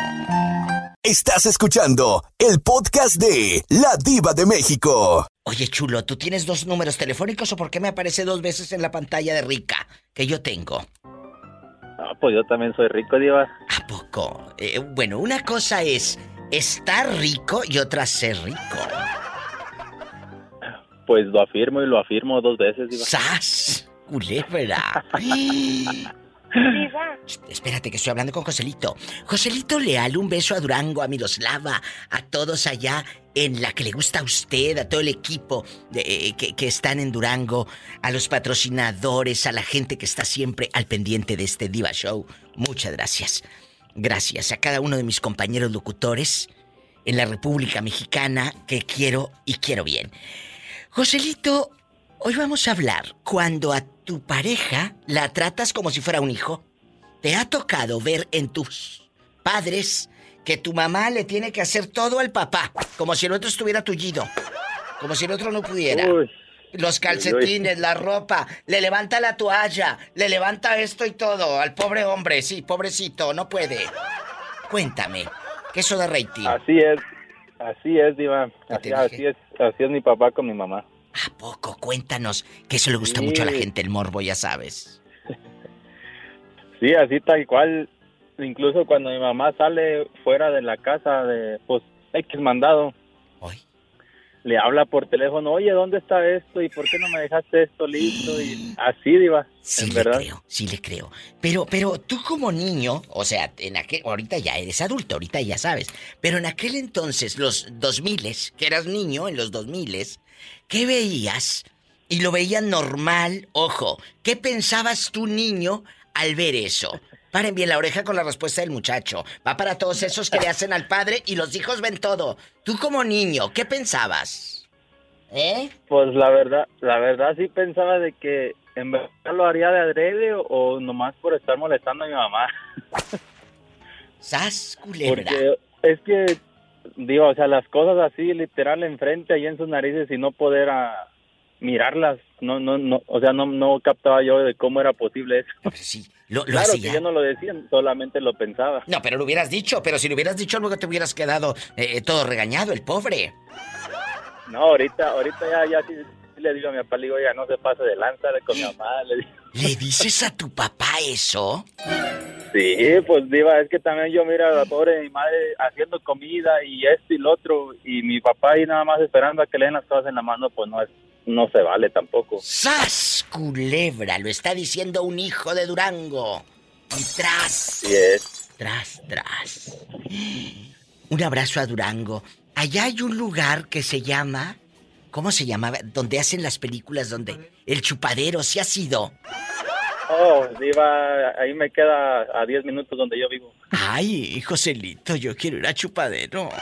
Estás escuchando el podcast de La Diva de México. Oye, chulo, ¿tú tienes dos números telefónicos o por qué me aparece dos veces en la pantalla de Rica que yo tengo? Ah, pues yo también soy rico, Diva. ¿A poco? Eh, bueno, una cosa es estar rico y otra ser rico. Pues lo afirmo y lo afirmo dos veces, Diva. ¡Sas! Culebra. Espérate que estoy hablando con Joselito. Joselito Leal, un beso a Durango, a Miroslava, a todos allá en la que le gusta a usted, a todo el equipo de- eh, que, que están en Durango, a los patrocinadores, a la gente que está siempre al pendiente de este Diva Show. Muchas gracias. Gracias a cada uno de mis compañeros locutores en la República Mexicana que quiero y quiero bien. Joselito, hoy vamos a hablar cuando a tu pareja la tratas como si fuera un hijo. ¿Te ha tocado ver en tus padres que tu mamá le tiene que hacer todo al papá, como si el otro estuviera tullido, como si el otro no pudiera? Los calcetines, la ropa, le levanta la toalla, le levanta esto y todo al pobre hombre, sí, pobrecito, no puede. Cuéntame, ¿qué eso de rating? Así es, así es, Diva. Así, así es, así es mi papá con mi mamá. Poco, cuéntanos, que eso le gusta Sí. mucho a la gente, el morbo, ya sabes. Sí, así tal cual. Incluso cuando mi mamá sale fuera de la casa de, pues, X mandado. Le habla por teléfono, oye, ¿dónde está esto? ¿Y por qué no me dejaste esto listo? Y así, Diva. Sí en le verdad. creo, sí le creo. Pero, pero tú como niño, o sea, en aquel, ahorita ya eres adulto, ahorita ya sabes, pero en aquel entonces, los 2000 que eras niño en los 2000 ¿qué veías? Y lo veían normal, ojo, ¿qué pensabas tú niño al ver eso? Paren bien la oreja con la respuesta del muchacho. Va para todos esos que le hacen al padre y los hijos ven todo. Tú como niño, ¿qué pensabas? ¿Eh? Pues la verdad, la verdad sí pensaba de que en verdad lo haría de adrede o, o nomás por estar molestando a mi mamá. ¡Sas, culebra! Porque es que, digo, o sea, las cosas así literal enfrente ahí en sus narices y no poder ah, mirarlas, no, no, no, o sea, no, no captaba yo de cómo era posible eso. sí, lo, lo claro hacía. que yo no lo decía, solamente lo pensaba. No, pero lo hubieras dicho, pero si lo hubieras dicho luego te hubieras quedado eh, todo regañado, el pobre. No, ahorita, ahorita ya, ya sí, sí le digo a mi papá, le digo, ya no se pase de lanza con mi mamá, le digo. ¿Le dices a tu papá eso? Sí, pues diva, es que también yo mira a la pobre de mi madre haciendo comida y esto y lo otro y mi papá ahí nada más esperando a que le den las cosas en la mano, pues no es, no se vale tampoco. ¡Sas! culebra! Lo está diciendo un hijo de Durango. Y tras. Es. Tras, tras. Un abrazo a Durango. Allá hay un lugar que se llama. ¿Cómo se llamaba? Donde hacen las películas, donde. El chupadero, ¿sí ha sido? Oh, Diva, ahí me queda a 10 minutos donde yo vivo. Ay, Joselito, yo quiero ir a chupaderos.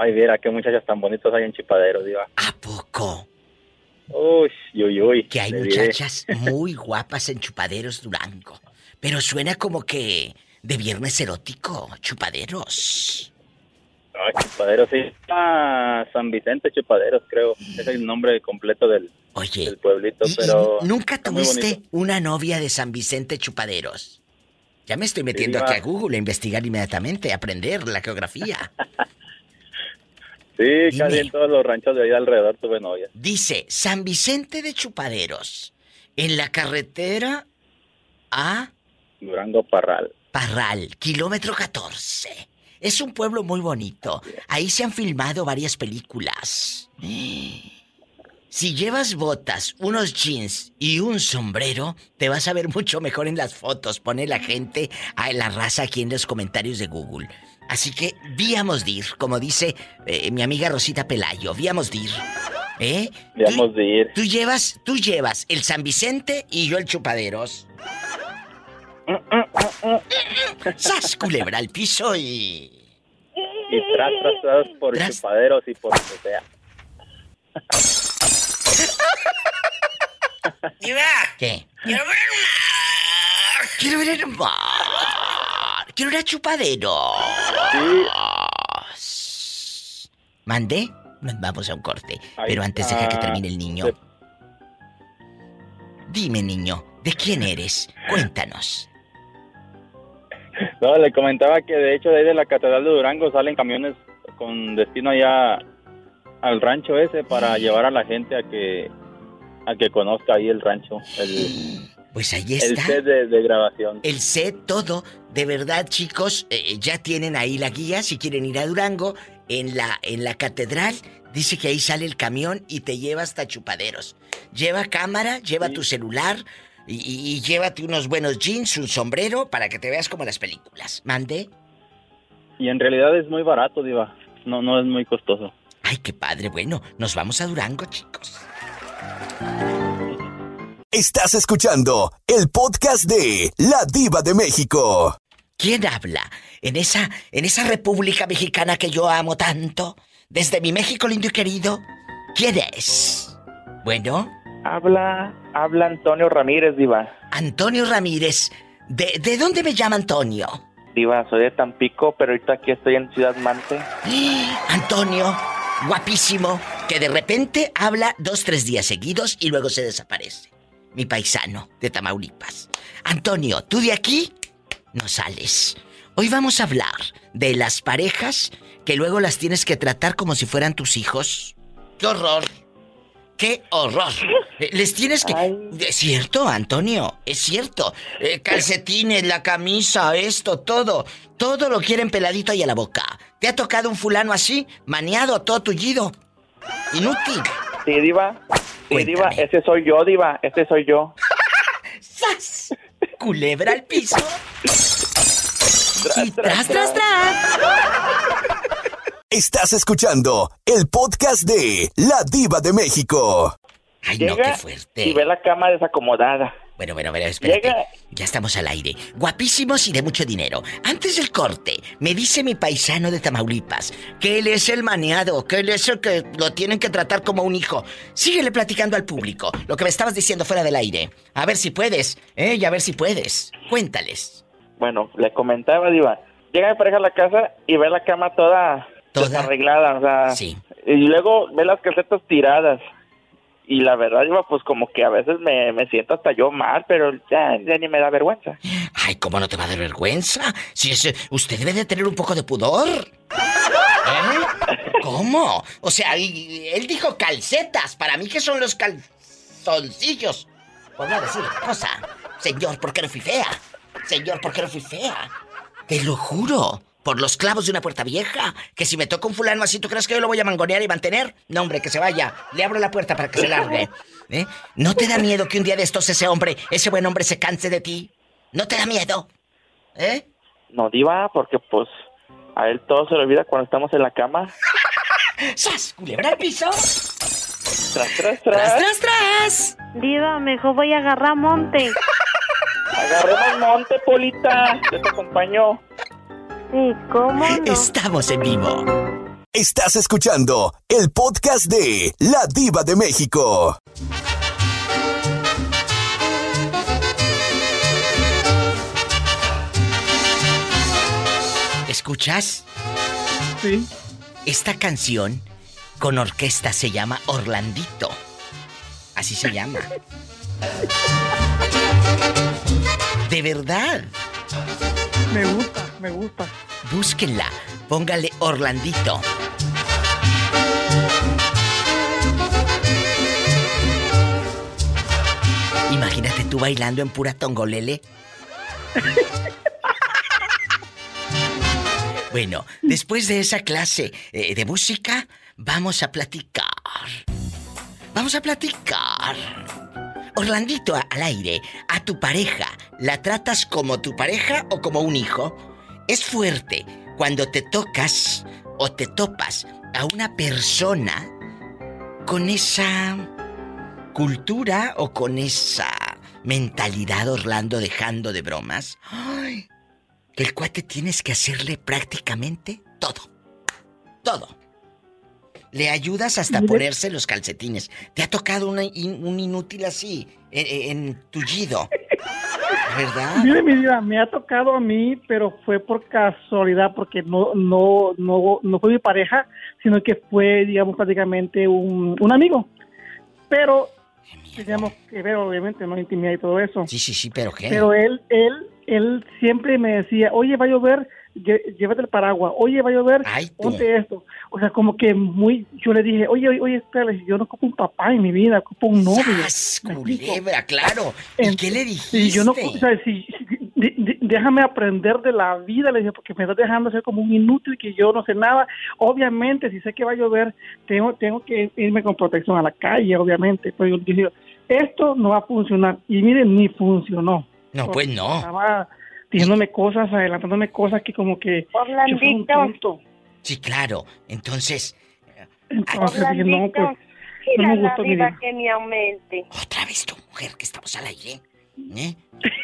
Ay, mira qué muchachas tan bonitas hay en Chupadero, Diva. ¿A poco? Uy, uy, uy. Que hay diré. muchachas muy guapas en chupaderos Durango. Pero suena como que de viernes erótico, chupaderos. Ay, Chupaderos, sí. Ah, San Vicente Chupaderos, creo. Es el nombre completo del, Oye, del pueblito, ¿Y- y pero... ¿Nunca tuviste una novia de San Vicente Chupaderos? Ya me estoy metiendo aquí a Google a investigar inmediatamente, a aprender la geografía. Sí, casi en todos los ranchos de ahí alrededor tuve novia. Dice San Vicente de Chupaderos, en la carretera a Durango Parral. Parral, kilómetro 14. Es un pueblo muy bonito. Ahí se han filmado varias películas. Si llevas botas, unos jeans y un sombrero, te vas a ver mucho mejor en las fotos. Pone la gente a la raza aquí en los comentarios de Google. Así que víamos de ir, como dice eh, mi amiga Rosita Pelayo, víamos de ir. ¿Eh? Víamos de ir. Tú llevas, tú llevas el San Vicente y yo el Chupaderos. ¡Sas, culebra al piso y... Y tras, tras, tras por Chupaderos y por donde sea. ¿Qué? Quiero ver el mar. Quiero ver el mar. Quiero ir a Chupadero. ¿Mandé? Vamos a un corte. Pero antes deja que termine el niño. Dime, niño, ¿de quién eres? Cuéntanos. No, le comentaba que de hecho de ahí de la Catedral de Durango salen camiones con destino allá al rancho ese para llevar a la gente a que a que conozca ahí el rancho, el, Pues ahí el está. set de, de grabación. El set, todo. De verdad, chicos, eh, ya tienen ahí la guía si quieren ir a Durango. En la, en la catedral dice que ahí sale el camión y te lleva hasta chupaderos. Lleva cámara, lleva tu celular y, y- y llévate unos buenos jeans, un sombrero para que te veas como las películas. ¿Mande? Y en realidad es muy barato, diva. No no es muy costoso. Ay, qué padre. Bueno, nos vamos a Durango, chicos. Estás escuchando el podcast de La Diva de México. ¿Quién habla en esa, en esa República Mexicana que yo amo tanto? Desde mi México lindo y querido. ¿Quién es? Bueno. Habla, habla Antonio Ramírez, Diva. Antonio Ramírez. ¿De, de dónde me llama Antonio? Diva, soy de Tampico, pero ahorita aquí estoy en Ciudad Mante. Antonio, guapísimo, que de repente habla dos, tres días seguidos y luego se desaparece. Mi paisano de Tamaulipas. Antonio, tú de aquí no sales. Hoy vamos a hablar de las parejas que luego las tienes que tratar como si fueran tus hijos. ¡Qué horror! ¡Qué horror! Eh, Les tienes que... Es cierto, Antonio, es cierto. Eh, calcetines, la camisa, esto, todo. Todo lo quieren peladito y a la boca. ¿Te ha tocado un fulano así? Maniado, todo tullido. Inútil. Sí, Diva. Sí, Diva, ese soy yo, Diva. Ese soy yo. ¡Sas! Culebra al piso. Y tras, tras, tras. Estás escuchando el podcast de La Diva de México. Ay, Llega no, qué fuerte. Y ve la cama desacomodada. Bueno, bueno, bueno, espérate. Llega- Ya estamos al aire. Guapísimos y de mucho dinero. Antes del corte, me dice mi paisano de Tamaulipas que él es el maneado, que él es el que lo tienen que tratar como un hijo. Síguele platicando al público lo que me estabas diciendo fuera del aire. A ver si puedes, ¿eh? Y a ver si puedes. Cuéntales. Bueno, le comentaba, Diva. Llega mi pareja a la casa y ve la cama toda, desarreglada, o sea. Sí. Y luego ve las calcetas tiradas. Y la verdad, Diva, pues como que a veces me, me siento hasta yo mal, pero ya, ni me da vergüenza. Ay, ¿cómo no te va a dar vergüenza? Si ese, usted debe de tener un poco de pudor. ¿Eh? ¿Cómo? O sea, él dijo calcetas. Para mí, ¿qué son los calzoncillos? Voy a decir cosa. Señor, ¿por qué no fui fea? Señor, ¿por qué no fui fea? Te lo juro. Por los clavos de una puerta vieja. Que si me toca un fulano así, ¿tú crees que yo lo voy a mangonear y mantener? No, hombre, que se vaya. Le abro la puerta para que se largue. ¿Eh? ¿No te da miedo que un día de estos ese hombre, ese buen hombre, se canse de ti? ¿No te da miedo? ¿Eh? No, diva, porque pues a él todo se le olvida cuando estamos en la cama. ¡Sas! ¿Culebra al piso? Tras, tras, tras. Tras, tras, tras. Diva, mejor voy a agarrar monte. Agarremos monte, Polita. Yo te acompaño. Sí, ¿cómo no? Estamos en vivo. Estás escuchando el podcast de La Diva de México. ¿Escuchas? Sí. Esta canción con orquesta se llama Orlandito. Así se llama. De verdad. Me gusta, me gusta. Búsquenla. Póngale Orlandito. Imagínate tú bailando en pura tongolele. Bueno, después de esa clase eh, de música, vamos a platicar. Vamos a platicar. Orlandito al aire, a tu pareja, ¿la tratas como tu pareja o como un hijo? Es fuerte cuando te tocas o te topas a una persona con esa cultura o con esa mentalidad, Orlando, dejando de bromas. Ay, que el cuate tienes que hacerle prácticamente todo. Todo. Le ayudas hasta ponerse los calcetines. ¿Te ha tocado una in- un inútil así, en, en tullido? ¿Verdad? Mire, mi vida, me ha tocado a mí, pero fue por casualidad, porque no, no, no, no fue mi pareja, sino que fue, digamos, prácticamente un, un amigo. Pero teníamos que ver, obviamente, no intimidad y todo eso. Sí, sí, sí, pero ¿qué? Pero él, él, él siempre me decía, oye, va a llover, llévate el paraguas, oye, va a llover, ponte esto. O sea, como que muy, yo le dije, oye, oye, espera, yo no ocupo un papá en mi vida, ocupo un novio. ¡Sas, ¿Me explico? culebra, claro! ¿Y qué le dijiste? Sí, yo no, o sea, si, si- de- de- déjame aprender de la vida, le dije, porque me estás dejando ser como un inútil que yo no sé nada. Obviamente, si sé que va a llover, tengo, tengo que irme con protección a la calle, obviamente. Pero yo dije, esto no va a funcionar. Y miren, ni funcionó. No, pues no. Estaba diciéndome cosas, adelantándome cosas que como que... yo fui un tonto. Sí, claro. Entonces, Entonces dije, no, pues... No me gustó mi vida vida. que me aumente. otra vez tu mujer, que estamos al aire. ¿Eh?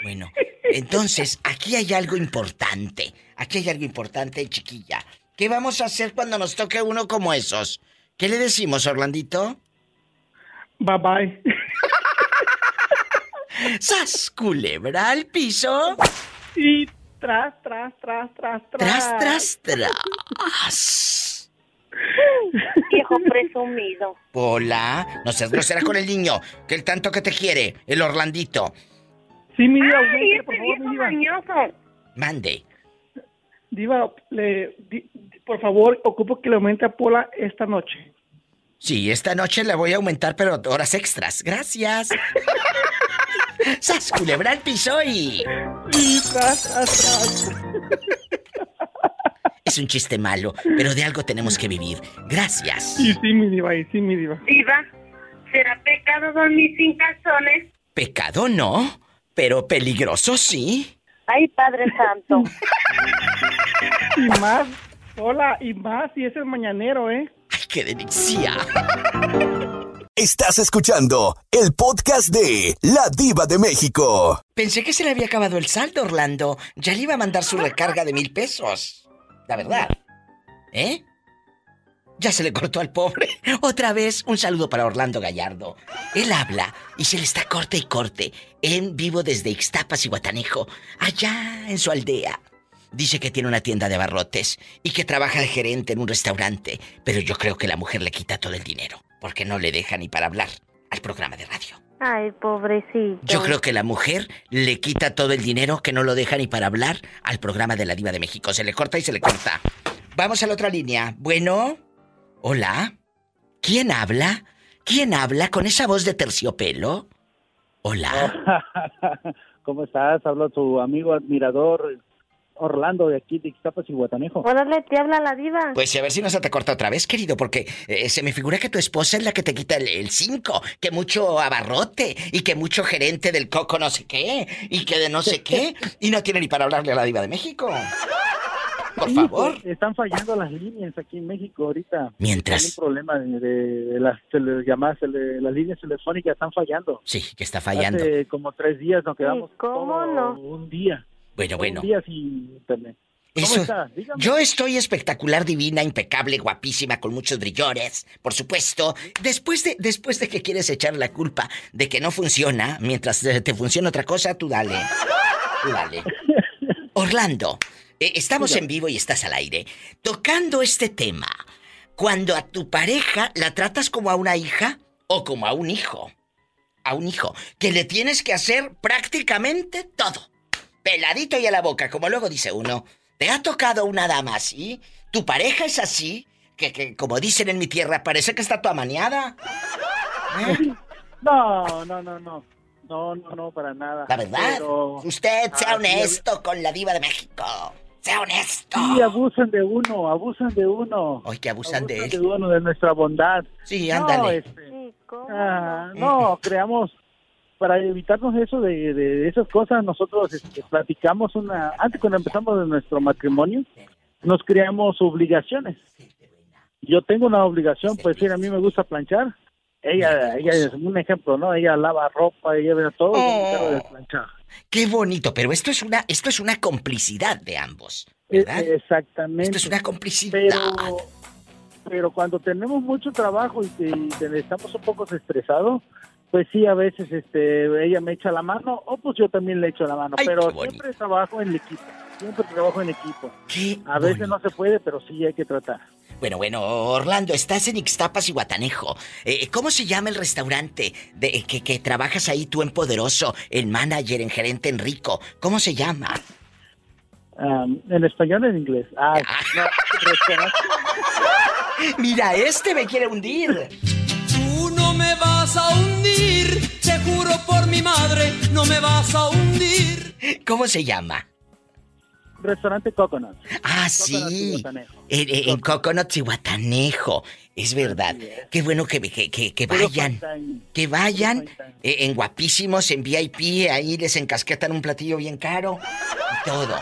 Bueno, entonces, aquí hay algo importante. Aquí hay algo importante, chiquilla. ¿Qué vamos a hacer cuando nos toque uno como esos? ¿Qué le decimos, Orlandito? Bye bye. ¡Sas, culebra al piso! Y tras, tras, tras, tras, tras. Tras, tras, tras. Viejo presumido. Hola, no seas grosera con el niño, que el tanto que te quiere, el Orlandito. Sí, mi diva, Ay, aumente, por favor, viejo mi diva. mañoso. Mande. Diva, le, di- por favor, ocupo que le aumente a Pola esta noche. Sí, esta noche le voy a aumentar, pero horas extras. Gracias. ¡Sas, culebra al piso y... Y tras, tras, tras. Es un chiste malo, pero de algo tenemos que vivir. Gracias. Y sí, mi diva, y sí, mi diva. Diva, ¿será pecado dormir sin calzones? Pecado no, pero peligroso sí. Ay, Padre Santo. Y más, hola, y más, y es el mañanero, ¿eh? ¡Ay, qué delicia! Estás escuchando el podcast de La Diva de México. Pensé que se le había acabado el saldo, Orlando. Ya le iba a mandar su recarga de mil pesos. La verdad. ¿Eh? Ya se le cortó al pobre. Otra vez, un saludo para Orlando Gallardo. Él habla y se le está corte y corte. En vivo desde Ixtapas y Guatanejo, allá en su aldea. Dice que tiene una tienda de abarrotes y que trabaja de gerente en un restaurante, pero yo creo que la mujer le quita todo el dinero, porque no le deja ni para hablar al programa de radio. Ay, pobrecito. Yo creo que la mujer le quita todo el dinero que no lo deja ni para hablar al programa de la Diva de México. Se le corta y se le corta. Vamos a la otra línea. Bueno. Hola. ¿Quién habla? ¿Quién habla con esa voz de terciopelo? Hola. ¿Cómo estás? Habla tu amigo admirador, Orlando de aquí de Ixtapas y Guatanejo. Órale, te habla la diva. Pues a ver si no se te corta otra vez, querido, porque eh, se me figura que tu esposa es la que te quita el 5, que mucho abarrote y que mucho gerente del coco no sé qué y que de no sé qué y no tiene ni para hablarle a la diva de México. Por Sí, favor. pues, están fallando las líneas aquí en México ahorita. Mientras- Hay un problema de, de- de las tele- llamadas, tele- las líneas telefónicas están fallando. Sí, que está fallando. Hace como tres días nos quedamos ¿cómo todo no? un día. Bueno, bueno. Un día sin internet. ¿Cómo Eso- está? Yo estoy espectacular, divina, impecable, guapísima, con muchos brillores, por supuesto. Después de, después de que quieres echar la culpa de que no funciona, mientras te funciona otra cosa, tú dale. Tú dale. Orlando, eh, estamos en vivo y estás al aire. Tocando este tema, cuando a tu pareja la tratas como a una hija o como a un hijo. A un hijo, que le tienes que hacer prácticamente todo. Peladito y a la boca, como luego dice uno. ¿Te ha tocado una dama así? ¿Tu pareja es así? Que, que como dicen en mi tierra, parece que está tu amaneada. ¿Eh? No, no, no, no. No, no, no, para nada. La verdad. Pero- Usted sea Ah, sí, honesto con la diva de México. Sea honesto. Sí, abusan de uno, abusan de uno. Ay, que abusan de de él. uno, de nuestra bondad. Sí, No, ándale. este, ah, no, creamos, para evitarnos eso de, de esas cosas, nosotros este, platicamos una, antes cuando empezamos de nuestro matrimonio, nos creamos obligaciones. Yo tengo una obligación, pues decir, a mí me gusta planchar. Ella, ella es un ejemplo, ¿no? Ella lava ropa, ella ve todo, encargo de planchar. Qué bonito, pero esto es una, esto es una complicidad de ambos. Eh, ¿Verdad? Exactamente. Esto es una complicidad. Pero, pero cuando tenemos mucho trabajo y, y estamos un poco estresados, pues sí, a veces este, ella me echa la mano o pues yo también le echo la mano. Ay, pero siempre trabajo en equipo. Siempre trabajo en equipo. Qué A veces no se puede, pero sí hay que tratar. Bueno, bueno, Orlando, estás en Ixtapas y Guatanejo. Eh, ¿Cómo se llama el restaurante de que, que trabajas ahí tú en Poderoso, en manager, en gerente, en rico? ¿Cómo se llama? Um, en español o en inglés. Ah, no. Mira, este me quiere hundir. Hundir, te juro por mi madre, no me vas a hundir. ¿Cómo se llama? Restaurante Coconut. Ah, Coconut sí. En, en- en Coconut y Guatanejo. Es verdad. Qué bueno que, que, que- vayan. Que vayan eh, en guapísimos, en VIP, ahí les encasquetan un platillo bien caro y todo.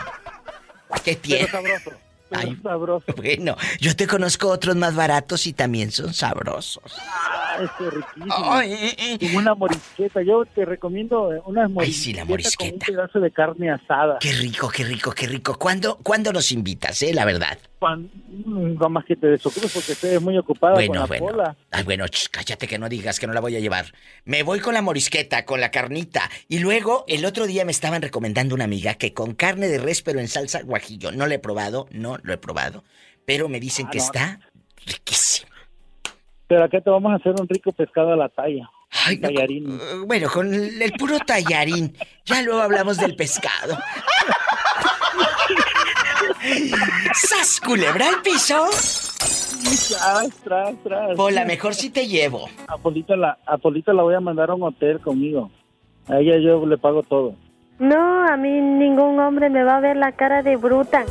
¿Qué tiene? Pero sabroso. Ay, sabroso. Bueno, yo te conozco otros más baratos y también son sabrosos. Ah, este riquísimo. Ay, eh, Como una morisqueta. Yo te recomiendo eh, una Ay, sí, la morisqueta con un pedazo de carne asada. Qué rico, qué rico, qué rico. ¿Cuándo, ¿cuándo nos invitas, eh? La verdad. Juan, mm, no más que te desocupes porque estés muy ocupada con Bueno, la bueno. cola. Ay, bueno, ch, cállate que no digas que no la voy a llevar. Me voy con la morisqueta, con la carnita. Y luego, el otro día me estaban recomendando una amiga que con carne de res, pero en salsa guajillo. No lo he probado, no lo he probado. Pero me dicen Ah, que no. está riquísimo. Pero acá te vamos a hacer un rico pescado a la talla. Ay, Un tallarín. Eh, Bueno, con el, el puro tallarín. Ya luego hablamos del pescado. ¡Sas, culebra al piso! Tras, tras, tras. Pola, mejor si te llevo. A Polita la, a Polita la voy a mandar a un hotel conmigo. A ella yo le pago todo. No, a mí ningún hombre me va a ver la cara de bruta.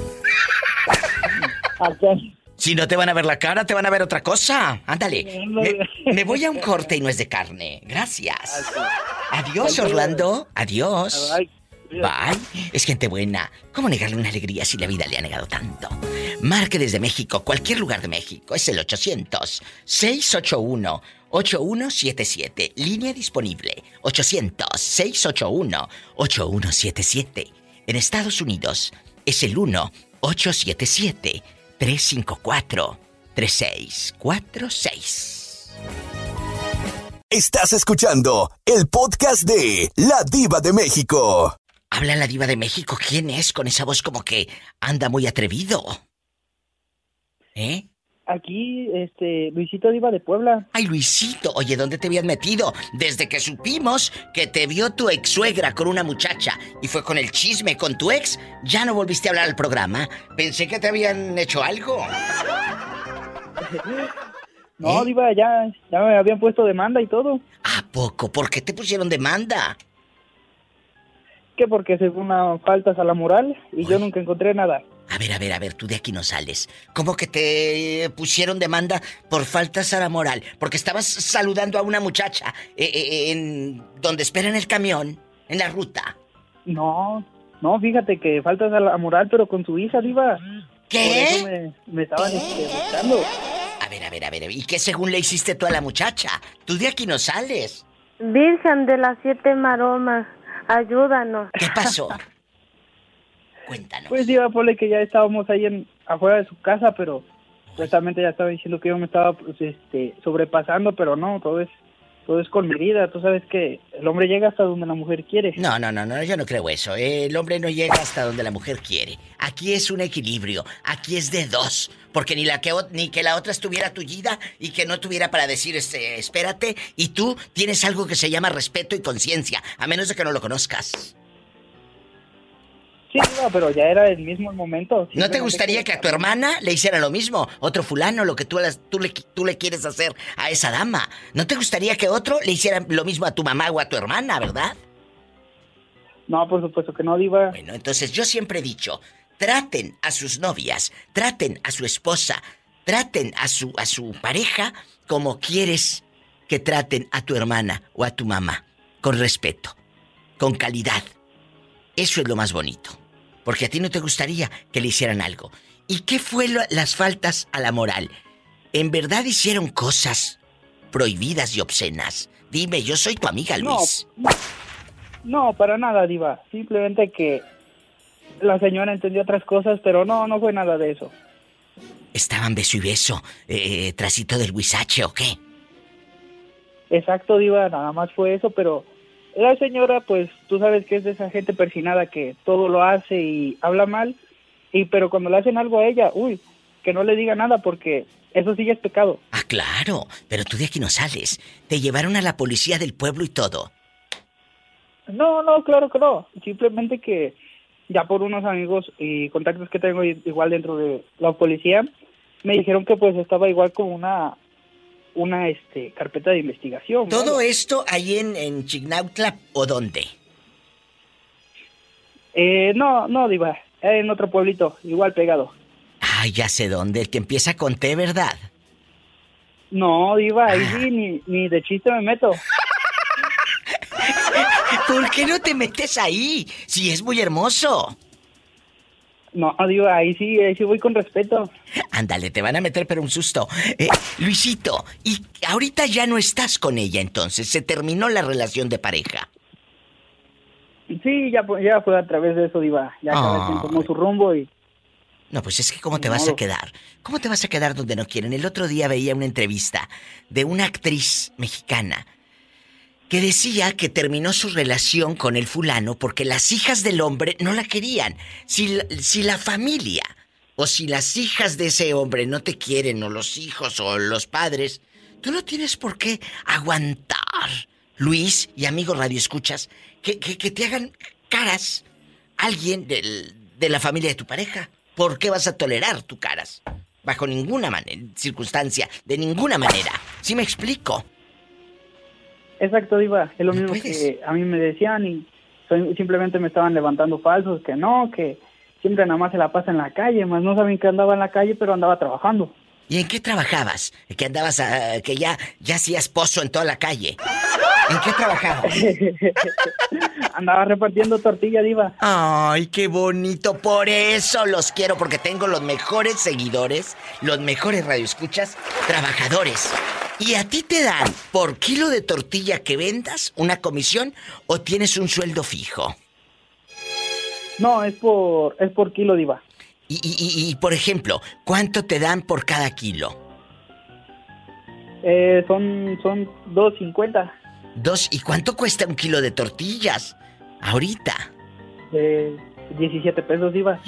Si no te van a ver la cara, te van a ver otra cosa. Ándale. Me, me voy a un corte y no es de carne. Gracias. Adiós, Orlando. Adiós. Bye. Es gente buena. ¿Cómo negarle una alegría si la vida le ha negado tanto? Marque desde México, cualquier lugar de México. Es el 800-681-8177. Línea disponible. 800-681-8177. En Estados Unidos es el 1-877-354-3646. Estás escuchando el podcast de La Diva de México. Habla la diva de México. ¿Quién es con esa voz como que anda muy atrevido? ¿Eh? Aquí, este, Luisito Diva de Puebla. Ay, Luisito, oye, ¿dónde te habías metido? Desde que supimos que te vio tu ex suegra con una muchacha y fue con el chisme con tu ex, ya no volviste a hablar al programa. Pensé que te habían hecho algo. No, Diva, ya, ya me habían puesto demanda y todo. ¿A poco? ¿Por qué te pusieron demanda? que porque según faltas a la moral y yo nunca encontré nada. A ver, a ver, a ver, tú de aquí no sales. ¿Cómo que te pusieron demanda por faltas a la moral? Porque estabas saludando a una muchacha eh, eh, en donde esperan el camión, en la ruta. No, no, fíjate que faltas a la moral, pero con tu hija, Diva. ¿Qué? Por eso me, me estaban buscando. A ver, a ver, a ver. ¿Y qué según le hiciste tú a la muchacha? Tú de aquí no sales. Virgen de las siete maromas, ayúdanos. ¿Qué pasó? Pues Diva, ponle que ya estábamos ahí en, afuera de su casa, pero supuestamente ya estaba diciendo que yo me estaba pues, este, sobrepasando, pero no, todo es todo es con medida. Tú sabes que el hombre llega hasta donde la mujer quiere. No, no, no, no, yo no creo eso. El hombre no llega hasta donde la mujer quiere. Aquí es un equilibrio. Aquí es de dos. Porque ni la que ni que la otra estuviera tullida y que no tuviera para decir este, espérate. Y tú tienes algo que se llama respeto y conciencia, a menos de que no lo conozcas. Sí, Diva, pero ya era el mismo momento. ¿No te gustaría que a tu hermana le hiciera lo mismo? Otro fulano, lo que tú, las- tú, le, tú le quieres hacer a esa dama. ¿No te gustaría que otro le hiciera lo mismo a tu mamá o a tu hermana, verdad? No, por supuesto que no, Diva. Bueno, entonces yo siempre he dicho, traten a sus novias, traten a su esposa, traten a su, a su pareja como quieres que traten a tu hermana o a tu mamá, con respeto, con calidad. Eso es lo más bonito. Porque a ti no te gustaría que le hicieran algo. ¿Y qué fue lo- las faltas a la moral? ¿En verdad hicieron cosas prohibidas y obscenas? Dime, yo soy tu amiga, No, Luis. No, para nada, Diva. Simplemente que la señora entendió otras cosas, pero no, no fue nada de eso. Estaban beso y beso, eh, trasito del huizache o qué. Exacto, Diva, nada más fue eso, pero la señora, pues tú sabes que es de esa gente persinada que todo lo hace y habla mal, y pero cuando le hacen algo a ella, uy, que no le diga nada porque eso sí ya es pecado. Ah, claro, pero tú de aquí no sales. Te llevaron a la policía del pueblo y todo. No, no, claro que no. Simplemente que ya por unos amigos y contactos que tengo igual dentro de la policía, me dijeron que pues estaba igual con una una este carpeta de investigación. ¿Todo esto ahí en, en Chignautla o dónde? Eh, no, no, Diva, en otro pueblito, igual pegado. Ay, ya sé dónde, el que empieza con T, ¿verdad? No, Diva, ahí sí ni, ni de chiste me meto. ¿Por qué no te metes ahí? Si es muy hermoso. No, Diva, ahí sí, ahí sí voy con respeto. Ándale, te van a meter pero un susto. Eh, Luisito, y ahorita ya no estás con ella entonces, se terminó la relación de pareja. Sí, ya, ya fue a través de eso, Diva. Ya cada quien tomó su rumbo y... No, pues es que ¿cómo te vas a quedar? ¿Cómo te vas a quedar donde no quieren? El otro día veía una entrevista de una actriz mexicana que decía que terminó su relación con el fulano porque las hijas del hombre no la querían. Si, si la familia o si las hijas de ese hombre no te quieren o los hijos o los padres, tú no tienes por qué aguantar. Luis y amigo Radio Escuchas, que, que, te hagan caras alguien del- de la familia de tu pareja. ¿Por qué vas a tolerar tu caras? Bajo ninguna circunstancia, de ninguna manera. ¿Sí me explico? Exacto, Diva, es lo mismo que a mí me decían y soy- simplemente me estaban levantando falsos, que no, que siempre nada más se la pasa en la calle, más no saben que andaba en la calle, pero andaba trabajando. ¿Y en qué trabajabas? Que andabas, a- que ya, ya hacías pozo en toda la calle. ¿En qué trabajabas? andaba repartiendo tortilla, Diva. Ay, qué bonito. Por eso los quiero, porque tengo los mejores seguidores, los mejores radioescuchas, trabajadores. ¿Y a ti te dan por kilo de tortilla que vendas una comisión o tienes un sueldo fijo? No, es por, es por kilo, Diva. Y, y- por ejemplo, ¿cuánto te dan por cada kilo? Eh, son, son 2.50. Dos. ¿Y cuánto cuesta un kilo de tortillas? Ahorita. Eh, 17 pesos, Diva.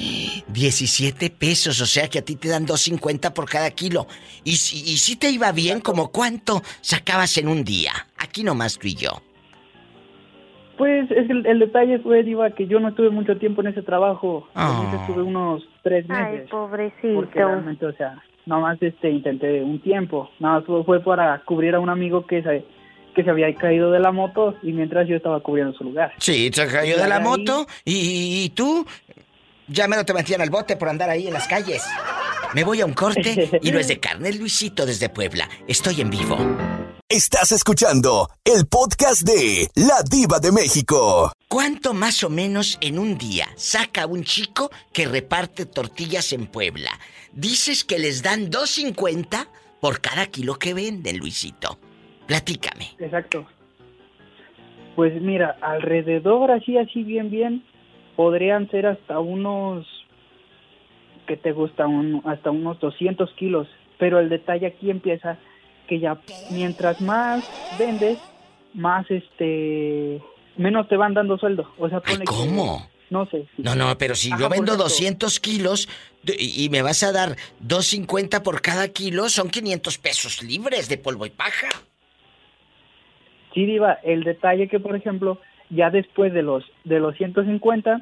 17 pesos, o sea que a ti te dan 2.50 por cada kilo. Y si, y si te iba bien, ¿como cuánto sacabas en un día? Aquí nomás tú y yo. Pues es el, el detalle fue, Diva, que yo no estuve mucho tiempo en ese trabajo. Ah. estuve unos tres Ay, meses. pobrecito. Porque realmente, o sea, nada más este, intenté un tiempo. Nada más fue, fue para cubrir a un amigo que se, que se había caído de la moto y mientras yo estaba cubriendo su lugar. Sí, se cayó de la moto y, y tú ya menos te metían al bote por andar ahí en las calles. Me voy a un corte y no es de carne, Luisito desde Puebla. Estoy en vivo. Estás escuchando el podcast de La Diva de México. ¿Cuánto más o menos en un día saca un chico que reparte tortillas en Puebla? Dices que les dan 2.50 por cada kilo que venden, Luisito. Platícame. Exacto. Pues mira, alrededor, así, así, bien, bien, podrían ser hasta unos, que te gusta? Un, hasta unos 200 kilos. Pero el detalle aquí empieza que ya mientras más vendes, más este, menos te van dando sueldo. O sea, ¿Cómo? no sé. No, no, pero si yo vendo 200 kilos y, y me vas a dar 2.50 por cada kilo, son 500 pesos libres de polvo y paja. Sí, Diva, el detalle que, por ejemplo, ya después de los de los 150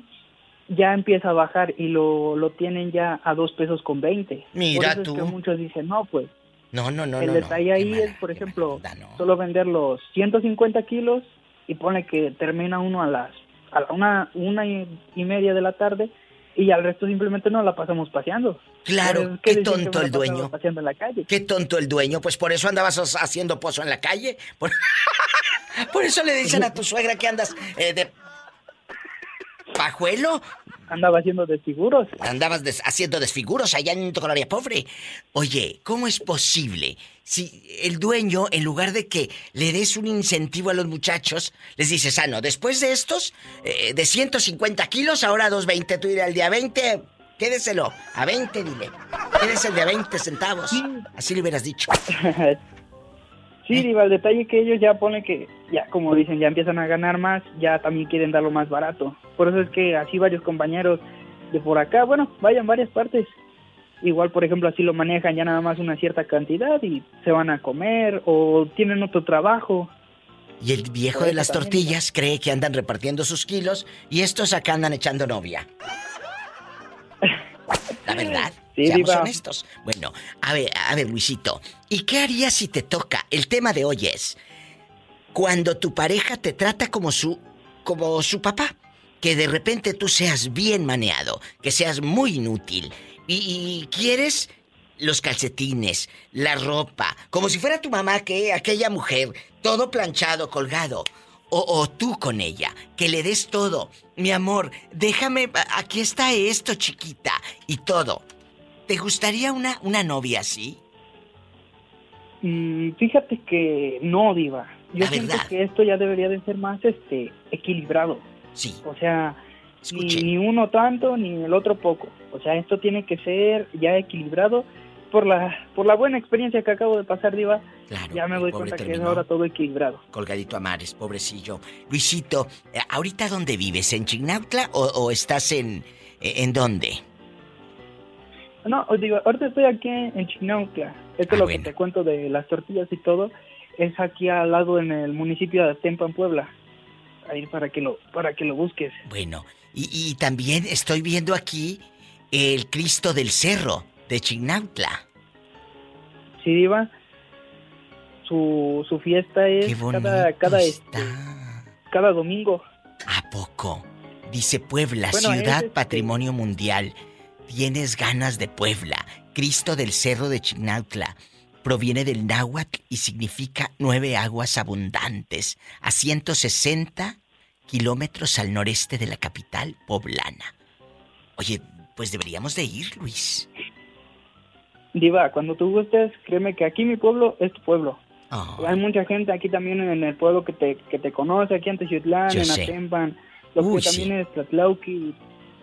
ya empieza a bajar y lo, lo tienen ya a dos pesos con 20. Mira por eso tú. Es que muchos dicen, no, pues. No, no, no, el no, detalle ahí es, por ejemplo, solo vender los 150 kilos y pone que termina uno a las a la una, una y, y media de la tarde y al resto simplemente no la pasamos paseando. Claro, qué tonto el dueño. Paseando en la calle. Qué tonto el dueño, pues por eso andabas haciendo pozo en la calle. Por, por eso le dicen a tu suegra que andas eh, de pajuelo. Andaba haciendo desfiguros. Andabas des- haciendo desfiguros allá en tu colonia pobre. Oye, ¿cómo es posible si el dueño, en lugar de que le des un incentivo a los muchachos, les dices, ah, no, después de estos, eh, de 150 kilos, ahora a 220, tú irás al día 20, quédeselo, a 20, dile. Quédese el de 20 centavos. Así le hubieras dicho. Sí, Diva, el detalle que ellos ya ponen que, ya como dicen, ya empiezan a ganar más, ya también quieren darlo más barato. Por eso es que así varios compañeros de por acá, bueno, vayan varias partes. Igual, por ejemplo, así lo manejan ya nada más una cierta cantidad y se van a comer o tienen otro trabajo. Y el viejo de las tortillas cree que andan repartiendo sus kilos y estos acá andan echando novia. La verdad, Sí, seamos diva. honestos. Bueno, a ver, a ver, Luisito, ¿y qué harías si te toca? El tema de hoy es cuando tu pareja te trata como su como su papá, que de repente tú seas bien maneado, que seas muy inútil y, y quieres los calcetines, la ropa, como si fuera tu mamá, que aquella mujer, todo planchado, colgado. O, o tú con ella, que le des todo. Mi amor, déjame, aquí está esto, chiquita, y todo. ¿Te gustaría una, una novia así? Mm, fíjate que no, Diva. Yo La siento verdad. que esto ya debería de ser más este equilibrado. Sí. O sea, ni, ni uno tanto ni el otro poco. O sea, esto tiene que ser ya equilibrado por la por la buena experiencia que acabo de pasar, Diva. ya me doy cuenta que es ahora todo equilibrado. Colgadito a mares, pobrecillo. Luisito, eh, ¿ahorita dónde vives? ¿En Chignautla o, o estás en... eh, ¿En dónde? No, os digo, ahorita estoy aquí en Chinaucla. Esto Ah, es lo que te cuento de las tortillas y todo. Es aquí al lado en el municipio de Atempa, en Puebla. Ahí para que lo para que lo busques. Bueno, y, y también estoy viendo aquí el Cristo del Cerro de Chignautla. Sí, Diva. Su, su fiesta es cada cada este, cada domingo. ¿A poco? Dice Puebla, Bueno, ciudad es, este- patrimonio mundial. Tienes ganas de Puebla. Cristo del Cerro de Chignautla. Proviene del náhuatl y significa nueve aguas abundantes, a 160 kilómetros al noreste de la capital poblana. Oye, pues deberíamos de ir, Luis. Diva, cuando tú gustes, créeme que aquí mi pueblo es tu pueblo. Ah. Hay mucha gente aquí también en el pueblo que te, que te conoce, aquí en Teciutlán, en. Atempan, lo Uy, que también es Tlatlauqui,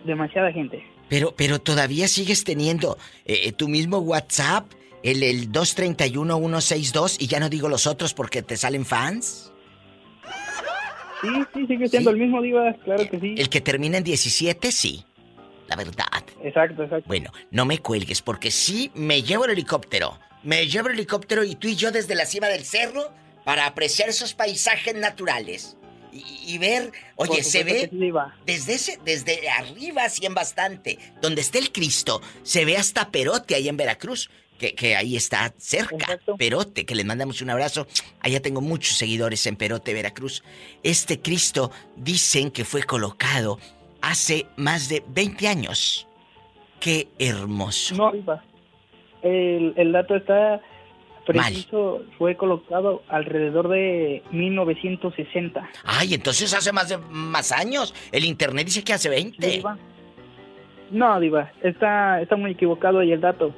demasiada gente. Pero, pero todavía sigues teniendo eh, tu mismo WhatsApp, el, el 231-162, y ya no digo los otros porque te salen fans. Sí, sí, sigue siendo el mismo Diva, claro que sí. El que termina en 17, sí. La verdad. Exacto, exacto. Bueno, no me cuelgues porque sí me llevo el helicóptero. Me llevo el helicóptero y tú y yo desde la cima del cerro para apreciar esos paisajes naturales. Y, y ver, oye, se ve que desde ese, desde arriba así en bastante. Donde está el Cristo, se ve hasta Perote ahí en Veracruz. que, ahí está cerca, Perote, que les mandamos un abrazo. Allá tengo muchos seguidores en Perote, Veracruz. Este Cristo dicen que fue colocado hace más de 20 años. Qué hermoso. No, el, el dato está preciso, fue colocado alrededor de 1960. Ay, entonces hace más de más años. El internet dice que hace 20. No, Diva, está, está muy equivocado ahí el dato.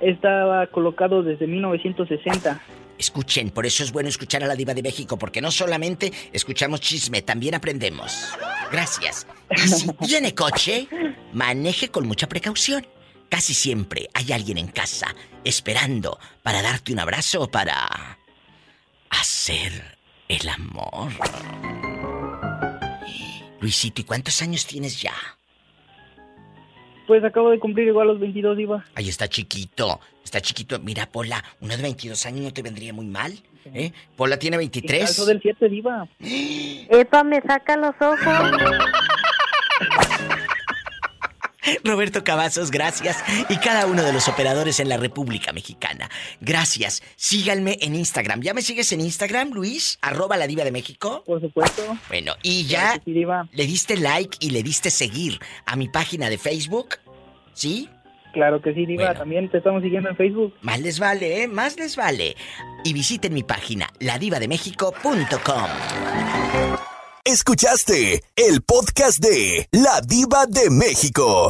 Estaba colocado desde 1960. Escuchen, por eso es bueno escuchar a la Diva de México, porque no solamente escuchamos chisme, también aprendemos. Gracias. Y si tiene coche, maneje con mucha precaución. Casi siempre hay alguien en casa esperando para darte un abrazo o para hacer el amor. Luisito, ¿y cuántos años tienes ya? Pues acabo de cumplir igual los 22, Diva. Ahí está chiquito, está chiquito. Mira, Pola, uno de 22 años no te vendría muy mal. ¿eh? Pola tiene 23. Eso del 7, Diva. Epa, me saca los ojos. Roberto Cavazos, gracias. Y cada uno de los operadores en la República Mexicana. Gracias. Síganme en Instagram. ¿Ya me sigues en Instagram, Luis? Arroba la diva de México. Por supuesto. Bueno, y ya le diste like y le diste seguir a mi página de Facebook. ¿Sí? Claro que sí, Diva. También te estamos siguiendo en Facebook. Más les vale, ¿eh? Más les vale. Y visiten mi página, ladivademéxico.com. Escuchaste el podcast de La Diva de México.